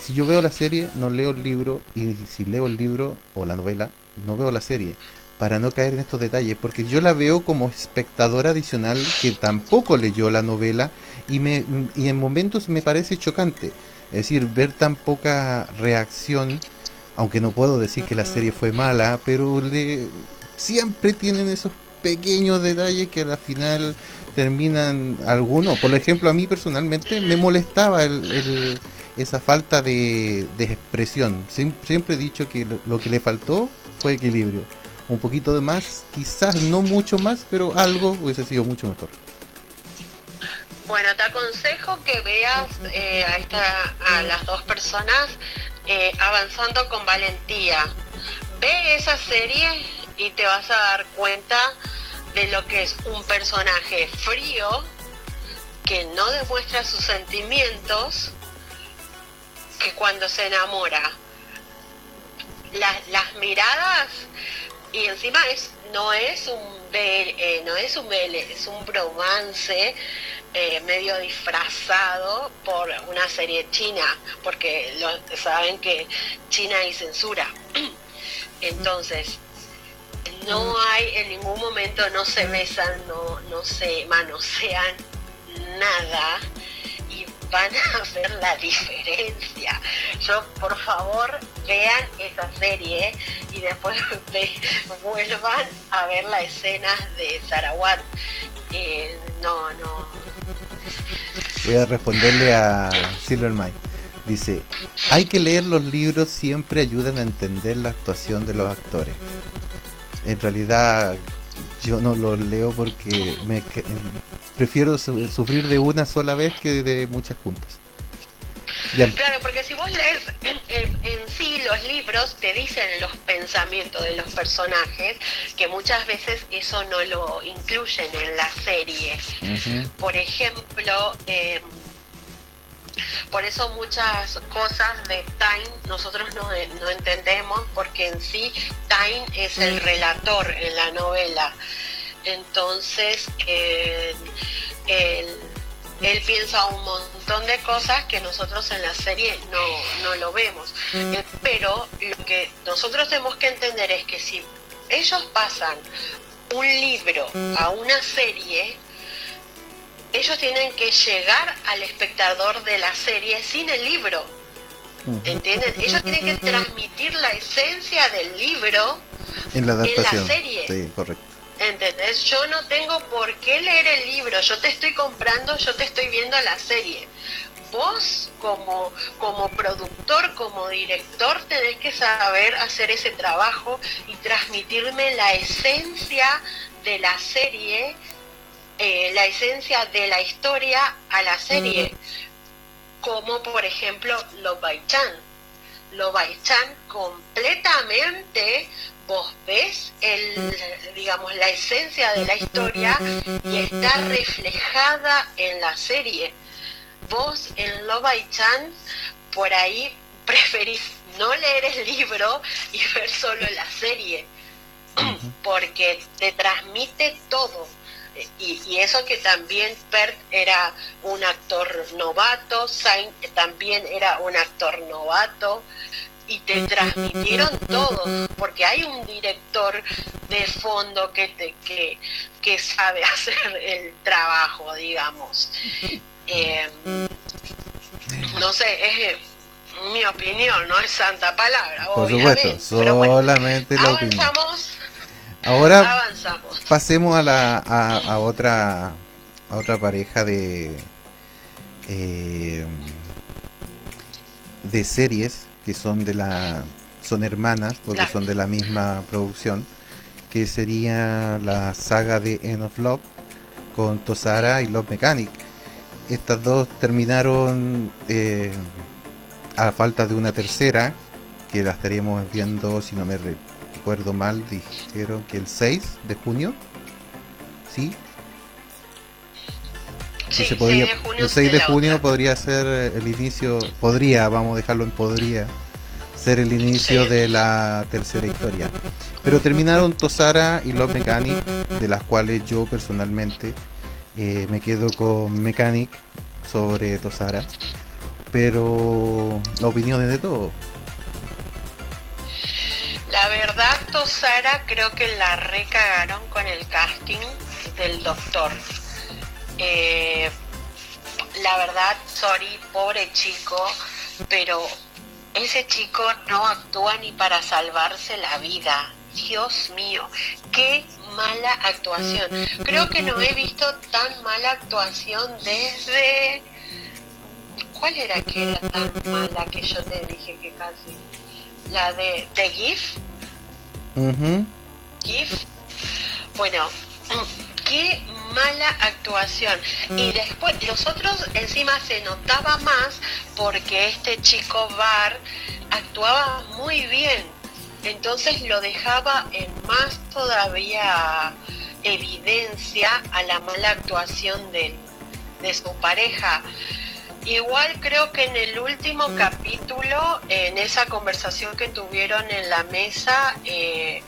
Si yo veo la serie, no leo el libro, y si leo el libro o la novela, no veo la serie para no caer en estos detalles, porque yo la veo como espectador adicional que tampoco leyó la novela y, me, y en momentos me parece chocante. Es decir, ver tan poca reacción, aunque no puedo decir que la serie fue mala, pero le, siempre tienen esos pequeños detalles que al final terminan algunos. Por ejemplo, a mí personalmente me molestaba el, esa falta de, de expresión. siempre he dicho que lo que le faltó fue equilibrio un poquito de más, quizás no mucho más, pero algo hubiese sido mucho mejor. Bueno, te aconsejo que veas eh, a, esta, a las dos personas eh, avanzando con valentía. Ve esa serie y te vas a dar cuenta de lo que es un personaje frío que no demuestra sus sentimientos, que cuando se enamora, las, las miradas y encima es no es un eh, no es un es un bromance eh, medio disfrazado por una serie china, porque lo, saben que China hay censura. Entonces, no hay en ningún momento, no se besan, no, no se manosean, nada van a ver la diferencia. Yo, por favor, vean esa serie y después vuelvan a ver la escena de Sarawat. Eh, no, no. Voy a responderle a Silvermine. Dice, hay que leer los libros, siempre ayudan a entender la actuación de los actores. En realidad, yo no lo leo porque me prefiero sufrir de una sola vez que de muchas juntas. Claro, porque si vos lees en, sí los libros, te dicen los pensamientos de los personajes, que muchas veces eso no lo incluyen en la serie. Por ejemplo, em, por eso muchas cosas de Time nosotros no, no entendemos, porque en sí Time es el relator en la novela. Entonces, él, piensa un montón de cosas que nosotros en la serie no, lo vemos. Mm. Eh, pero lo que nosotros tenemos que entender es que si ellos pasan un libro a una serie, ellos tienen que llegar al espectador de la serie sin el libro. ¿Entienden? Ellos tienen que transmitir la esencia del libro en la, serie. Sí, correcto. ¿Entendés? Yo no tengo por qué leer el libro, yo te estoy comprando, yo te estoy viendo la serie. Vos como, como productor, como director, tenés que saber hacer ese trabajo y transmitirme la esencia de la serie, eh, la esencia de la historia a la serie. como por ejemplo Lo Chan. Lo Chan completamente vos ves el, digamos, la esencia de la historia y está reflejada en la serie. Vos en Love Chan por ahí preferís no leer el libro y ver solo la serie, porque te transmite todo. Y, eso que también Pert era un actor novato, Saint también era un actor novato, y te transmitieron todo, porque hay un director de fondo que, te, que, que sabe hacer el trabajo, digamos. Eh, no sé, es mi opinión, no es santa palabra. Por supuesto, solamente la opinión. Ahora pasemos a, la, a, otra a otra pareja de eh, de series que son de la son hermanas porque son de la misma producción que sería la saga de End of Love con Tosara y Love Mechanic. Estas dos terminaron eh, a falta de una tercera, que la estaríamos viendo, si no me recuerdo mal, dijeron que el 6 de junio, ¿sí? Sí, podría, el 6 de junio podría ser el inicio, podría, vamos a dejarlo en podría, ser el inicio de la tercera historia. Pero terminaron Tosara y Love Mechanic, de las cuales yo personalmente eh, me quedo con Mechanic sobre Tosara pero la opinión es de todo. La verdad, Tosara, creo que la recagaron con el casting del doctor. Eh, la verdad, sorry, pobre chico, pero ese chico no actúa ni para salvarse la vida. Dios mío, qué mala actuación. Creo que no he visto tan mala actuación desde ¿Cuál era que era tan mala que yo te dije que casi? La de, de GIF. GIF. Bueno, qué mala actuación. Y después, los otros encima se notaba más porque este chico Bar actuaba muy bien. Entonces lo dejaba en más todavía evidencia a la mala actuación de, de su pareja. Igual creo que en el último capítulo, en esa conversación que tuvieron en la mesa, eh,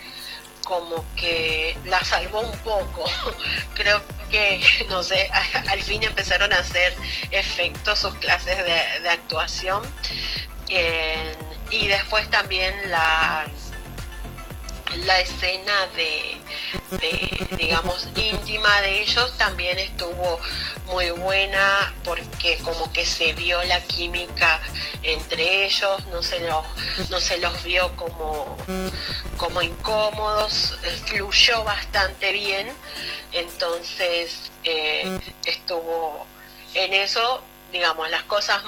como que la salvó un poco. creo que, no sé, al fin empezaron a hacer efecto sus clases de, actuación. y después también la la escena de, digamos, íntima de ellos también estuvo muy buena porque como que se vio la química entre ellos, no se los, no se los vio como, como incómodos, fluyó bastante bien, entonces eh, estuvo en eso digamos, las cosas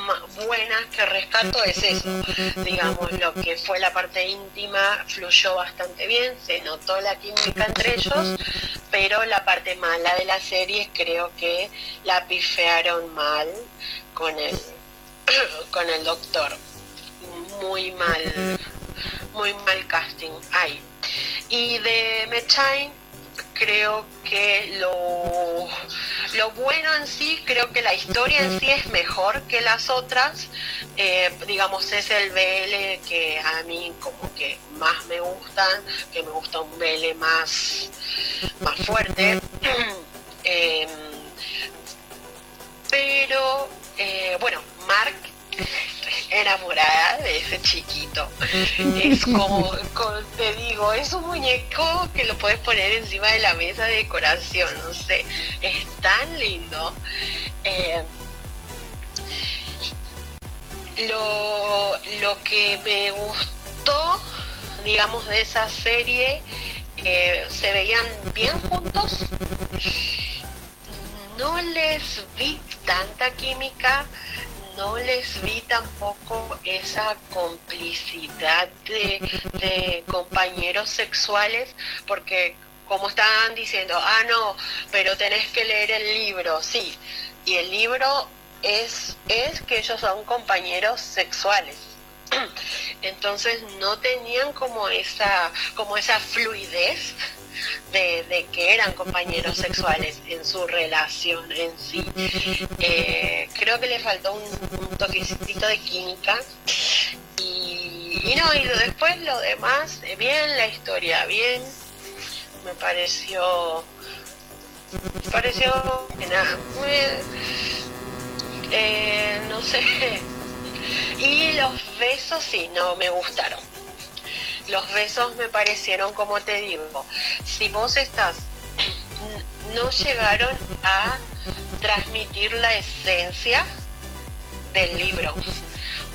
buenas que rescato es eso, digamos, lo que fue la parte íntima fluyó bastante bien, se notó la química entre ellos, pero la parte mala de la serie creo que la pifearon mal con el, con el doctor, muy mal, muy mal casting. Hay. Y de Mechain creo que lo, lo bueno en sí, creo que la historia en sí es mejor que las otras. Eh, digamos, es el BL que a mí como que más me gustan, que me gusta un BL más, más fuerte. Em, pero, eh, bueno, Mark enamorada de ese chiquito. Es como, te digo, es un muñeco que lo puedes poner encima de la mesa de decoración, no sé, es tan lindo. Eh, lo, lo que me gustó, digamos, de esa serie, eh, se veían bien juntos. No les vi tanta química, no les vi tampoco esa complicidad de, compañeros sexuales, porque como estaban diciendo, ah, no, pero tenés que leer el libro, sí, y el libro es, es que ellos son compañeros sexuales. Entonces no tenían como esa, como esa fluidez de, que eran compañeros sexuales en su relación en sí. Eh, creo que le faltó un, toquecito de química. Y, no, y después lo demás, eh, bien, la historia, bien, me pareció, me pareció, nada, eh, no sé, y los besos sí, no me gustaron los besos me parecieron, como te digo, si vos estás, no llegaron a transmitir la esencia del libro,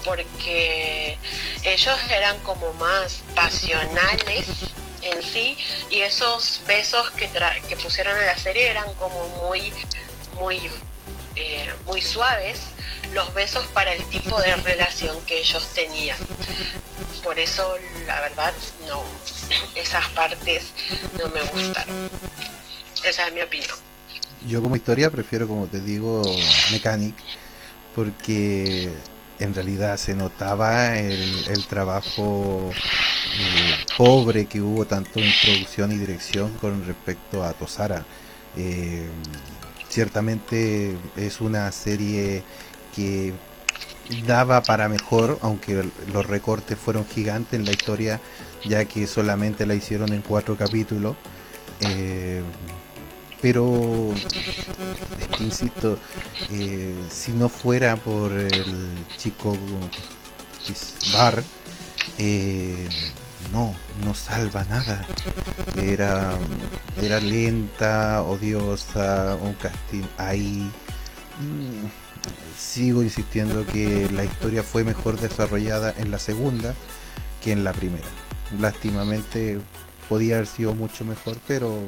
porque ellos eran como más pasionales en sí y esos besos que, pusieron en la serie eran como muy, muy, eh, muy suaves los besos para el tipo de relación que ellos tenían. Por eso, la verdad, no, esas partes no me gustan. Esa es mi opinión. Yo como historia prefiero, como te digo, Mechanic, porque en realidad se notaba el, trabajo eh, pobre que hubo tanto en producción y dirección con respecto a Tosara. Eh, ciertamente es una serie que daba para mejor, aunque los recortes fueron gigantes en la historia, ya que solamente la hicieron en cuatro capítulos. Eh, pero, insisto, eh, si no fuera por el chico Bar, eh, no, no salva nada. Era, era lenta, odiosa, un casting ahí. Mm, sigo insistiendo que la historia fue mejor desarrollada en la segunda que en la primera. Lástimamente podía haber sido mucho mejor, pero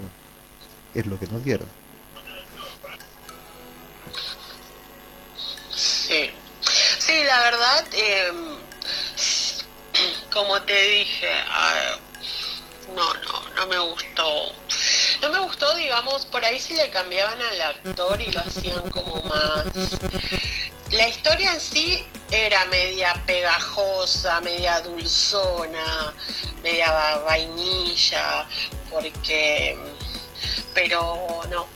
es lo que nos dieron. Sí, sí, la verdad, em, como te dije, ah, no, no, no me gustó no me gustó, digamos, por ahí si le cambiaban al actor y lo hacían como más... La historia en sí era media pegajosa, media dulzona, media vainilla, porque... Pero no,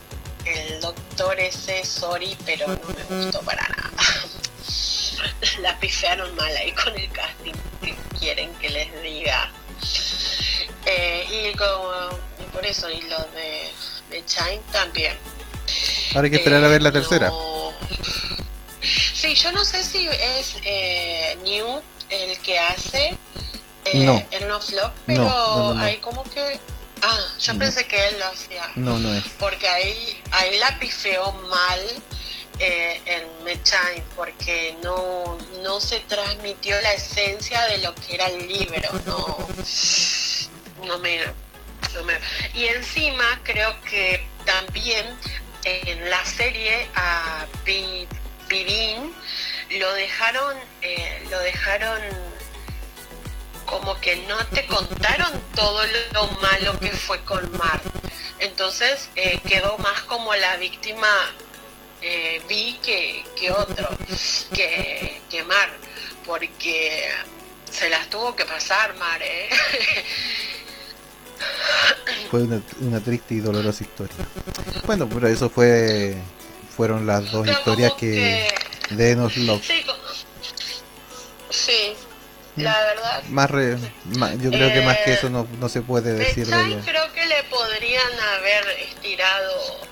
el doctor ese, sorry, pero no me gustó para nada. La pifiaron mal ahí con el casting que quieren que les diga. Eh, y como por eso, y los de, de Chine también. Ahora hay que esperar a ver la tercera. Sí, yo no sé si es eh, New el que hace eh, no. el no flop, pero hay como que Ah, yo pensé que él lo hacía. No, no es. Porque ahí, ahí la pifeó mal eh, en Mechain, porque no, no se transmitió la esencia de lo que era el libro, no, no me, y encima creo que también en la serie a Pidin lo dejaron, eh, lo dejaron como que no te contaron todo lo malo que fue con Mar. Entonces eh, quedó más como la víctima eh, Vi que, que otro, que, que Mar, porque se las tuvo que pasar Mar, ¿eh? Fue una, triste y dolorosa historia. Bueno, pero eso fue fueron las dos historias que, de Enos Love. Sí, mm. la verdad. Más, yo creo que más que eso no, no se puede decir de ella. Creo que le podrían haber estirado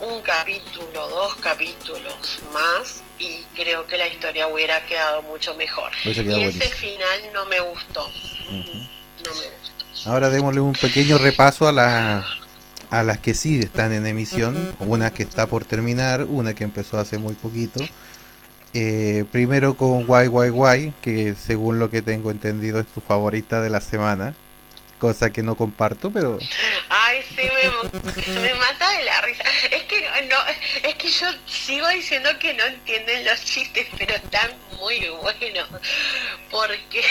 un capítulo, dos capítulos más y creo que la historia hubiera quedado mucho mejor. Y ese final no me gustó. No me gustó. Ahora démosle un pequeño repaso a, la, a las que sí están en emisión. Una que está por terminar, una que empezó hace muy poquito. Eh, primero con YYY, que según lo que tengo entendido es tu favorita de la semana cosa que no comparto, pero... Ay, sí, me, mata de la risa. Es que no, es que yo sigo diciendo que no entienden los chistes, pero están muy buenos. Porque,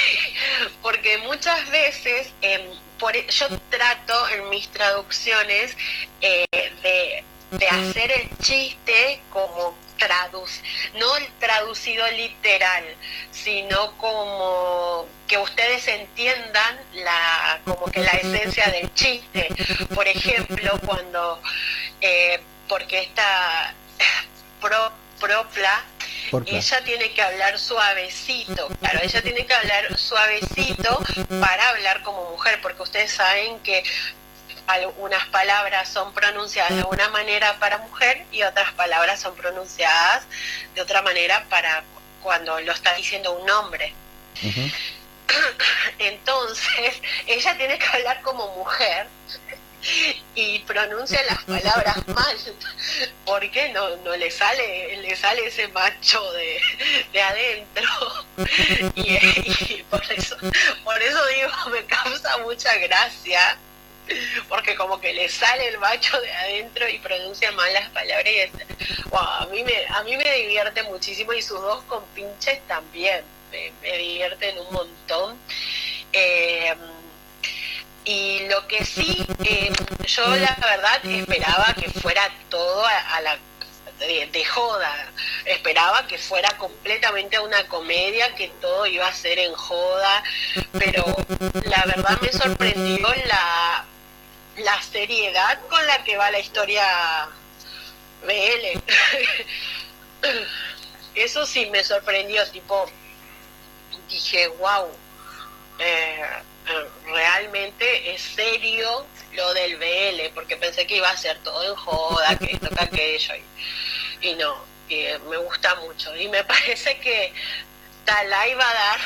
porque muchas veces em, por, e, yo trato en mis traducciones eh, de, de hacer el chiste como no traducido literal, sino como que ustedes entiendan la, como que la esencia del chiste. Por ejemplo, cuando, eh, porque esta pro, propla, ella tiene que hablar suavecito, claro, ella tiene que hablar suavecito para hablar como mujer, porque ustedes saben que algunas palabras son pronunciadas de una manera para mujer y otras palabras son pronunciadas de otra manera para cuando lo está diciendo un hombre. Entonces, ella tiene que hablar como mujer y pronuncia las palabras mal porque no, no le sale le sale ese macho de, de adentro y, por eso por eso digo me causa mucha gracia porque como que le sale el macho de adentro y pronuncia mal las palabras y a mí me a mí me divierte muchísimo y sus dos compinches también me, divierten un montón eh, y lo que sí eh, yo la verdad esperaba que fuera todo a, la de, joda. Esperaba que fuera completamente una comedia, que todo iba a ser en joda, pero la verdad me sorprendió la, la seriedad con la que va la historia BL. Eso sí me sorprendió, tipo, dije, wow, eh, eh, realmente es serio lo del BL, porque pensé que iba a ser todo en joda, que esto, que aquello, y, y no, eh, me gusta mucho. Y me parece que Talay va a dar,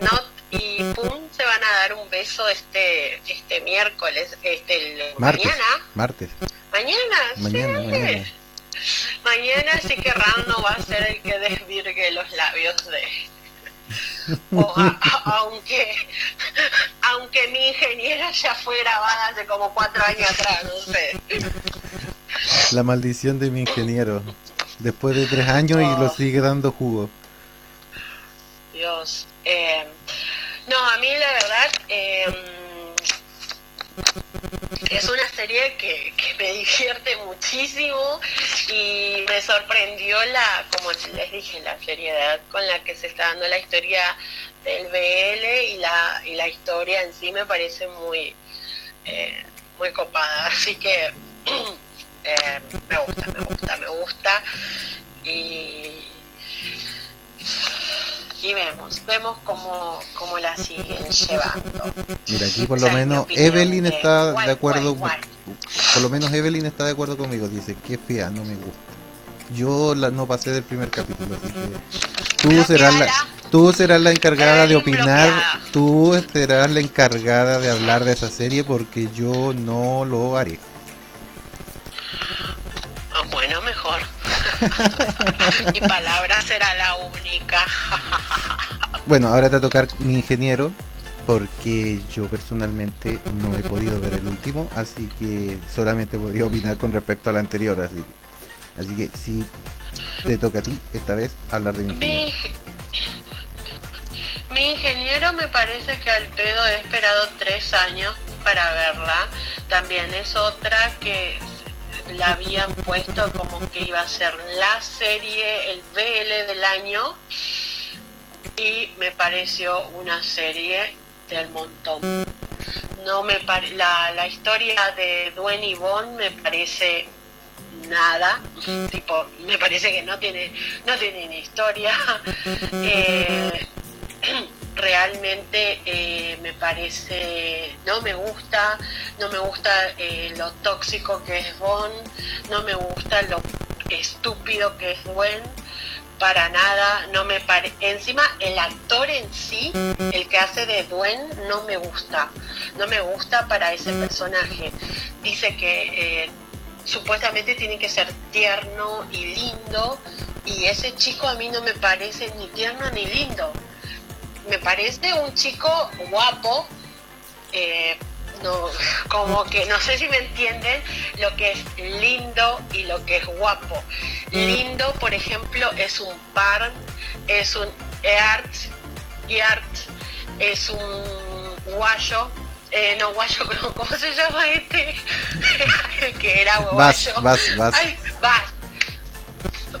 no y pum se van a dar un beso este este miércoles este mañana. martes. Mañana mañana, mañana. mañana sí que Ram no va a ser el que desvirgue los labios de o aunque aunque mi ingeniera ya fue grabada hace como cuatro años atrás no sé. La maldición de mi ingeniero. Después de tres años y lo oh. sigue dando jugo. Dios eh, no, a mí la verdad em, es una serie que, me divierte muchísimo y me sorprendió la, como les dije, la seriedad con la que se está dando la historia del BL y la, y la historia en sí me parece muy, eh, muy copada. Así que eh, me gusta, me gusta, me gusta. Y vemos, vemos cómo, cómo la siguen llevando. Mira, aquí por lo menos Evelyn está de acuerdo, por lo menos Evelyn está de acuerdo conmigo, dice, que fea, no me gusta. Yo la, no pasé del primer capítulo, así que tú serás la, tú serás la encargada de opinar, tú serás la encargada de hablar de esa serie porque yo no lo haré. Ah, bueno. Mi palabra será la única. bueno, ahora te va a tocar mi ingeniero, porque yo personalmente no he podido ver el último, así que solamente podría opinar con respecto al anterior. Así, así que si te toca a ti esta vez hablar de mi ingeniero. Mi, ingeniero me parece que al pedo he esperado tres años para verla. También es otra que la habían puesto como que iba a ser la serie, el BL del año, y me pareció una serie del montón. No me la, la historia de Duen y Bon me parece nada, tipo, me parece que no tiene, no tiene ni historia. Eh, realmente eh, me parece, no me gusta, no me gusta eh, lo tóxico que es Bond, no me gusta lo estúpido que es Gwen, para nada, no me parece, encima el actor en sí, el que hace de Duen, no me gusta, no me gusta para ese personaje. Dice que eh, supuestamente tiene que ser tierno y lindo, y ese chico a mí no me parece ni tierno ni lindo me parece un chico guapo, eh, no, como que no sé si me entienden lo que es lindo y lo que es guapo. Lindo, por ejemplo, es un par, es un art, art es un guayo, eh, no guayo, ¿cómo se llama este? que era guayo. Vas, vas, vas. vas.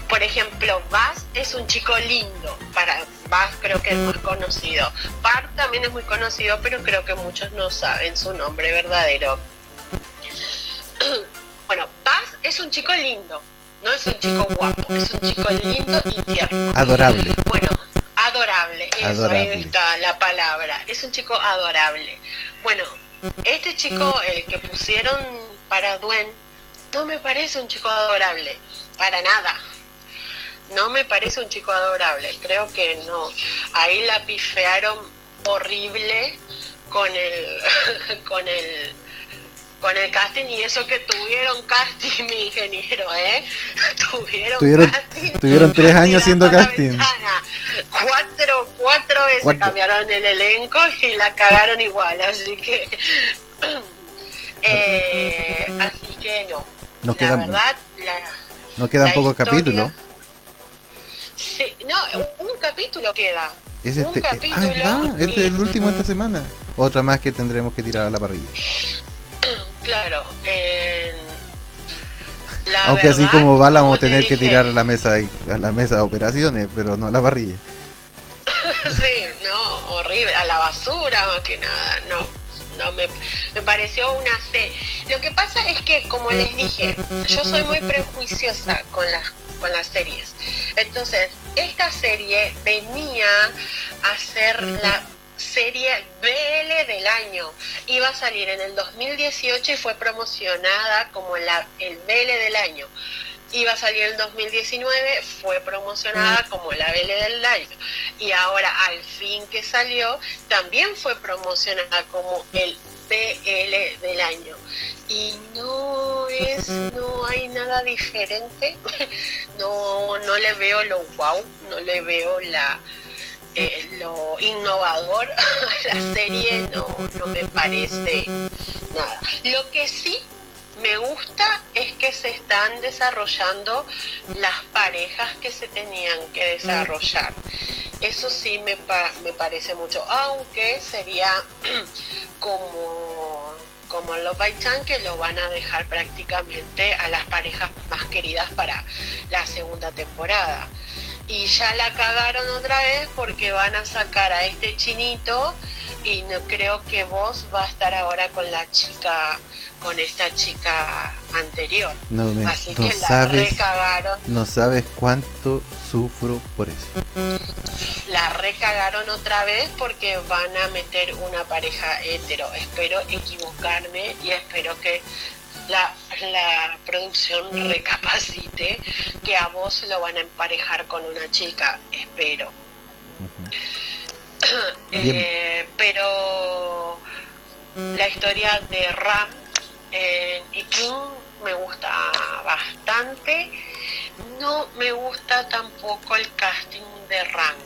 por ejemplo, Bass es un chico lindo, para Bass creo que es más conocido. Park también es muy conocido, pero creo que muchos no saben su nombre verdadero. Bueno, Bass es un chico lindo, no es un chico guapo, es un chico lindo y tierno. Adorable. Bueno, adorable, eso está la palabra. Es un chico adorable. Bueno, este chico, el que pusieron para Duen, no me parece un chico adorable, para nada. No me parece un chico adorable, creo que no. Ahí la pifearon horrible con el con el con el casting y eso que tuvieron casting, mi ingeniero, ¿eh? Tuvieron, casting. Tuvieron tres años haciendo casting. Cuatro, cuatro veces cambiaron el elenco y la cagaron igual, así que... eh, así que no. no la verdad, no quedan pocos capítulos. Capítulo queda. Es este, capítulo ah, este es el último de esta semana. Otra más que tendremos que tirar a la parrilla. Claro. Aunque así como va, la vamos a tener que tirar a la mesa a la mesa de operaciones, pero no a la parrilla. sí, no, horrible, a la basura más que nada, no. No, me, me pareció una C. Lo que pasa es que, como les dije, yo soy muy prejuiciosa con las, con las series. Entonces, esta serie venía a ser la serie BL del año. Iba a salir en el 2018 y fue promocionada como la, el BL del año. Iba a salir en el 2019, fue promocionada como la BL del año. Y ahora, al fin que salió, también fue promocionada como el Del año. Y no es, no hay nada diferente. No, no le veo lo wow, no le veo la, eh, lo innovador la serie no, no me parece nada. Lo que sí me gusta es que se están desarrollando las parejas que se tenían que desarrollar. Eso sí me, me parece mucho, aunque sería como como los Chan que lo van a dejar prácticamente a las parejas más queridas para la segunda temporada y ya la cagaron otra vez porque van a sacar a este chinito y no creo que vos va a estar ahora con la chica con esta chica anterior. No, me, así que sabes, recagaron. no sabes cuánto sufro por eso. La recagaron otra vez porque van a meter una pareja hetero. Espero equivocarme y espero que la, la producción recapacite que a vos lo van a emparejar con una chica, espero. Eh, pero la historia de Ram y King me gusta bastante. No me gusta tampoco el casting de Ram.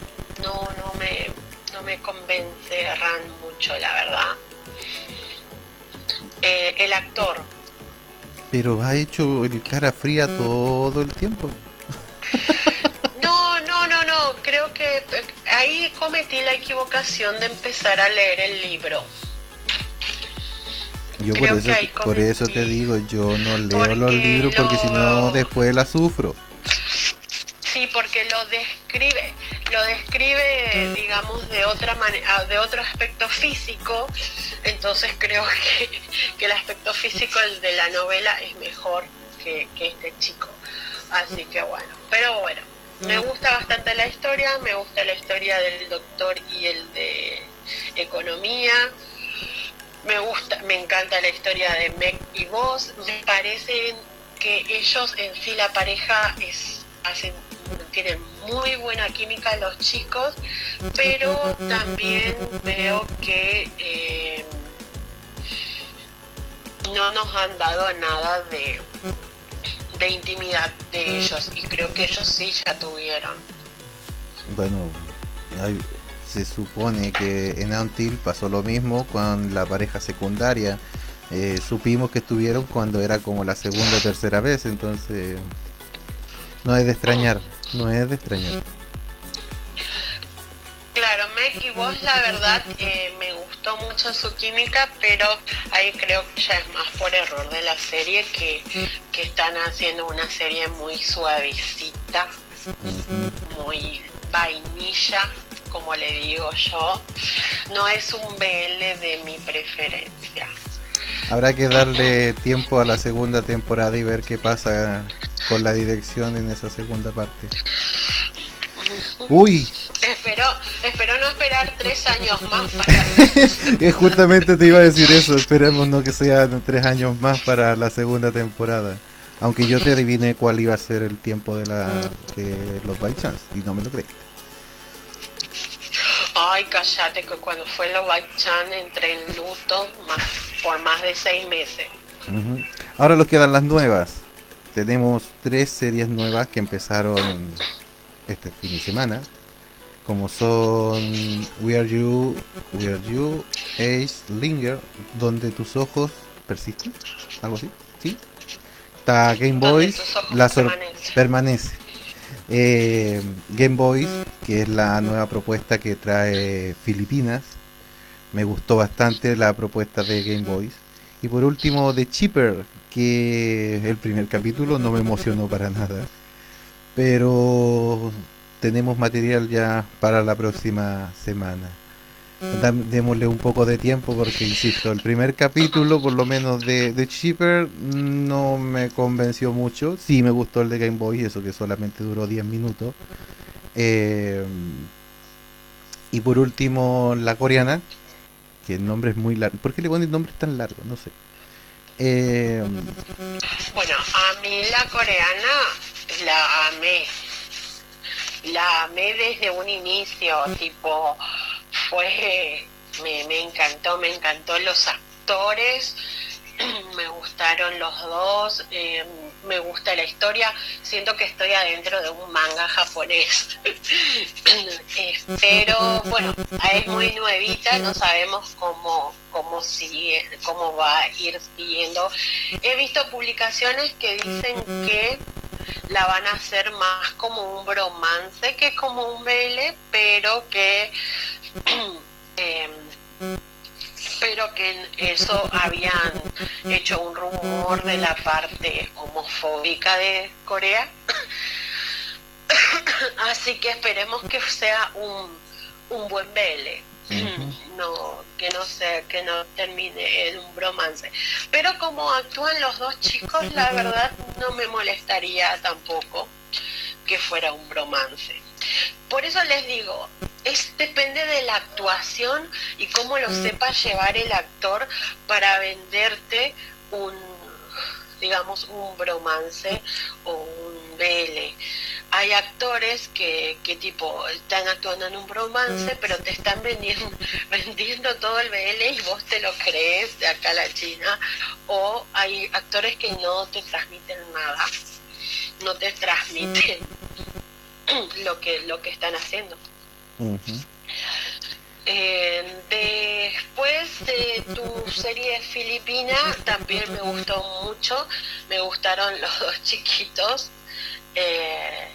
No, no me, no me convence Ram mucho, la verdad. Eh, el actor pero ha hecho el cara fría todo el tiempo. No, no, no, no. Creo que ahí cometí la equivocación de empezar a leer el libro. Yo por eso, por eso te digo, yo no leo los libros porque si no después la sufro. Sí, porque lo describe, lo describe, digamos, de otra manera, de otro aspecto físico. Entonces creo que, el aspecto físico de la novela es mejor que, este chico. Así que bueno, pero bueno, me gusta bastante la historia, me gusta la historia del doctor y el de economía. Me gusta, me encanta la historia de Meg y vos. Me parece que ellos en sí la pareja es hacen tienen muy buena química los chicos, pero también veo que eh, no nos han dado nada de, de intimidad de ellos y creo que ellos sí ya tuvieron. Bueno, se supone que en Antil pasó lo mismo con la pareja secundaria. Eh, supimos que estuvieron cuando era como la segunda o tercera vez, entonces no es de extrañar, no es de extrañar. Claro, Meg y vos la verdad eh, me gustó mucho su química, pero ahí creo que ya es más por error de la serie que, que están haciendo una serie muy suavecita suavecita, muy vainilla, como le digo yo. No es un BL de mi preferencia. Habrá que darle tiempo a la segunda temporada y ver qué pasa con la dirección en esa segunda parte. Uy. Espero, espero no esperar tres años más para... Justamente te iba a decir eso, esperemos no que sean tres años más para la segunda temporada. Aunque yo te adiviné cuál iba a ser el tiempo de, la, de los By Chance y no me lo creí. Ay, cállate que cuando fue los By Chance entré en luto más, por más de seis meses. Ahora nos quedan las nuevas. Tenemos tres series nuevas que empezaron este fin de semana, como son We Are You, We Are You, Ace, Linger, donde tus ojos persisten, algo así, ¿sí? Está Game Boys, la permanece. Eh, Game Boys, que es la nueva propuesta que trae Filipinas. Me gustó bastante la propuesta de Game Boys. Y por último, The Cheaper, que el primer capítulo no me emocionó para nada pero tenemos material ya para la próxima semana. Démosle un poco de tiempo porque, insisto, el primer capítulo, por lo menos de, de Cheaper, no me convenció mucho. Sí me gustó el de Game Boy, eso que solamente duró 10 minutos. Eh, y por último, la coreana, que el nombre es muy largo. ¿Por qué le ponen nombres tan largos? No sé. Eh, bueno, a mí la coreana la amé. La amé desde un inicio, tipo, fue, me, me encantó, me encantó los actores, me gustaron los dos, eh, me gusta la historia, siento que estoy adentro de un manga japonés. Pero bueno, es muy nuevita, no sabemos cómo, cómo sigue, cómo va a ir siguiendo. He visto publicaciones que dicen que la van a hacer más como un bromance que como un BL, pero que em, pero que en eso habían hecho un rumor de la parte homofóbica de Corea. Así que esperemos que sea un, un buen BL. No, que no sea, que no termine en un bromance. Pero como actúan los dos chicos, la verdad no me molestaría tampoco que fuera un bromance. Por eso les digo, es depende de la actuación y cómo lo sepa llevar el actor para venderte un digamos un bromance o un BL. Hay actores que, que tipo están actuando en un bromance, pero te están vendiendo, vendiendo todo el BL y vos te lo crees de acá a la China. O hay actores que no te transmiten nada, no te transmiten lo que, lo que están haciendo. Eh, después de tu serie filipina también me gustó mucho, me gustaron los dos chiquitos eh,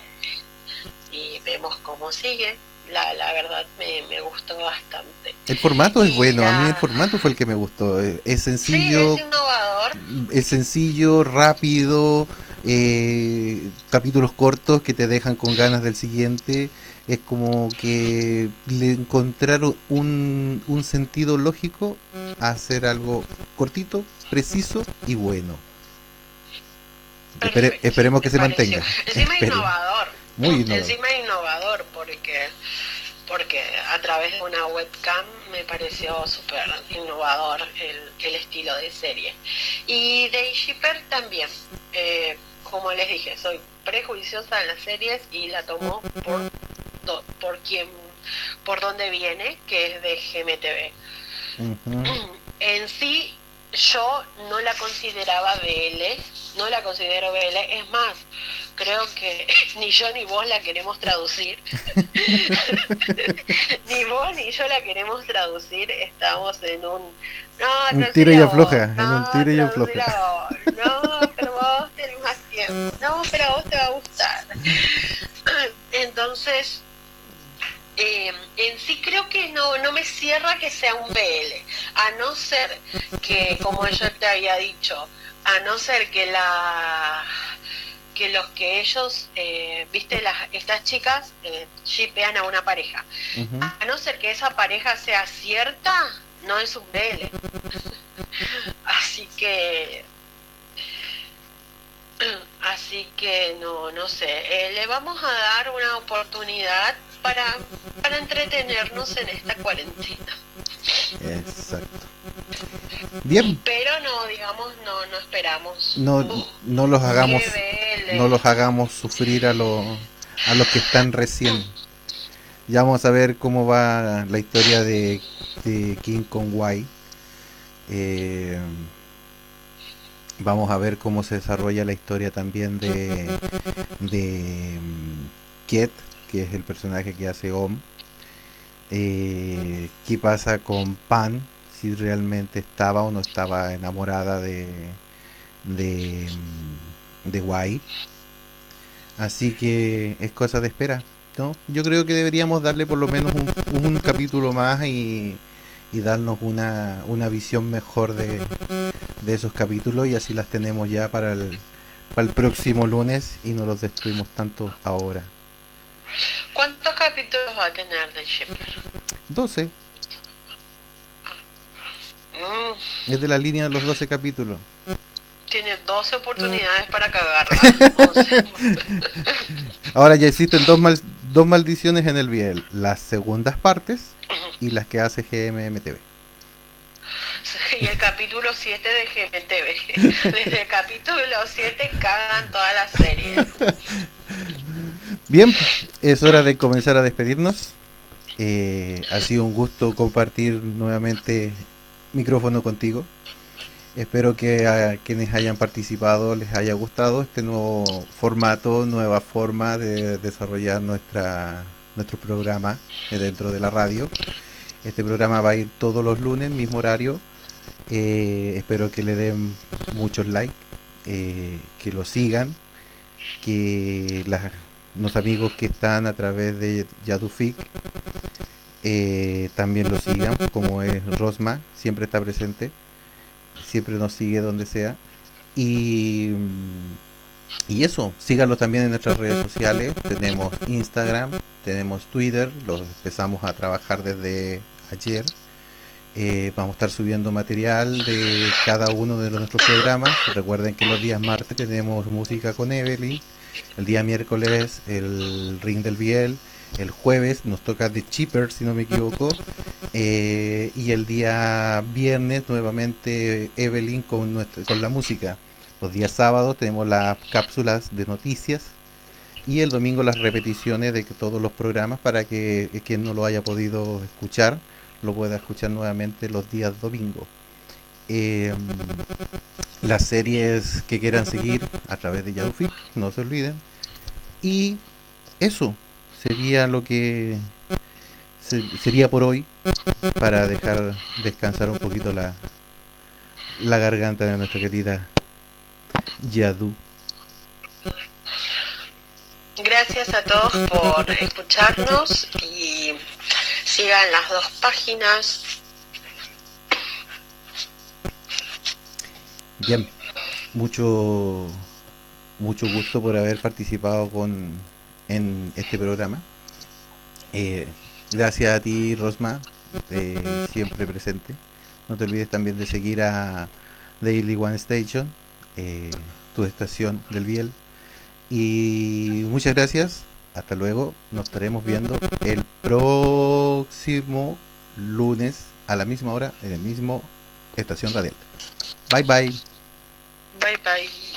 y vemos cómo sigue. La, la verdad me, me gustó bastante. El formato es bueno, a mí el formato fue el que me gustó. Es sencillo, es innovador. Es sencillo, rápido, eh, capítulos cortos que te dejan con ganas del siguiente. Es como que le encontraron un, un sentido lógico a hacer algo cortito, preciso y bueno. esperemos que se mantenga. Encima innovador. Muy innovador. Encima innovador porque porque a través de una webcam me pareció súper innovador el, el, estilo de serie. Y de Shipper también. Eh, como les dije, soy prejuiciosa en las series y la tomo por, por quien, por donde viene, que es de GMTV. En sí, yo no la consideraba BL, no la considero BL, es más, creo que ni yo ni vos la queremos traducir. ni vos ni yo la queremos traducir, estamos en un... No, un tiro y afloja, en un tiro y afloja. No, pero vos tenés más tiempo. No, pero a vos te va a gustar. Entonces, eh, en sí creo que no, no me cierra que sea un BL, a no ser que, como yo te había dicho, a no ser que la que los que ellos, eh, viste, las, estas chicas eh, shipean a una pareja. A no ser que esa pareja sea cierta, no es un BL. Así que Así que no, no sé, eh, le vamos a dar una oportunidad para, para entretenernos en esta cuarentena. Exacto. Bien. Pero no, digamos, no, no esperamos. No, no los hagamos, no los hagamos sufrir a los, a los que están recién. Ya vamos a ver cómo va la historia de, de King Kong Wai. Eh, vamos a ver cómo se desarrolla la historia también de, de mm, Kiet, que es el personaje que hace Om. Eh, ¿Qué pasa con Pan? Si realmente estaba o no estaba enamorada de, de, mm, de. Así que es cosa de espera. ¿no? Yo creo que deberíamos darle por lo menos un capítulo más y, y darnos una, una visión mejor de, de esos capítulos y así las tenemos ya para el, para el próximo lunes y no los destruimos tanto ahora. ¿Cuántos capítulos va a tener de Shipper? 12. Mm. Es de la línea de los 12 capítulos. Tiene 12 oportunidades para cagar Ahora ya existen dos, mal, dos maldiciones en el Biel. Las segundas partes y las que hace GMMTV. Y el capítulo 7 de GMTV. Desde el capítulo 7 cagan toda la serie. Bien, es hora de comenzar a despedirnos. Eh, ha sido un gusto compartir nuevamente micrófono contigo. Espero que a quienes hayan participado les haya gustado este nuevo formato, nueva forma de desarrollar nuestra nuestro programa dentro de la radio. Este programa va a ir todos los lunes, mismo horario. Eh, espero que le den muchos likes, eh, que lo sigan, que los amigos que están a través de Yadufik eh, también lo sigan, como es Rosma, siempre está presente, siempre nos sigue donde sea. Y, y eso, síganlo también en nuestras redes sociales. Tenemos Instagram, tenemos Twitter, lo empezamos a trabajar desde ayer. Eh, vamos a estar subiendo material de cada uno de nuestros programas. Recuerden que los días martes tenemos música con Evelyn, el día miércoles el ring del Biel, el jueves nos toca The Cheaper, si no me equivoco, eh, y el día viernes nuevamente Evelyn con, nuestra, con la música. Los días sábados tenemos las cápsulas de noticias y el domingo las repeticiones de todos los programas para que quien no lo haya podido escuchar lo pueda escuchar nuevamente los días domingo. Em, las series que quieran seguir a través de Yadufik, no se olviden. Y eso sería lo que sería por hoy para dejar descansar un poquito la, la garganta de nuestra querida Yadu. Gracias a todos por escucharnos y sigan las dos páginas. Bien, mucho mucho gusto por haber participado con en este programa. Eh, gracias a ti, Rosma, siempre presente. No te olvides también de seguir a Daily One Station, eh, tu estación del Biel. Y muchas gracias. Hasta luego. Nos estaremos viendo el próximo lunes a la misma hora en el mismo estación radial. Bye bye. Bye bye.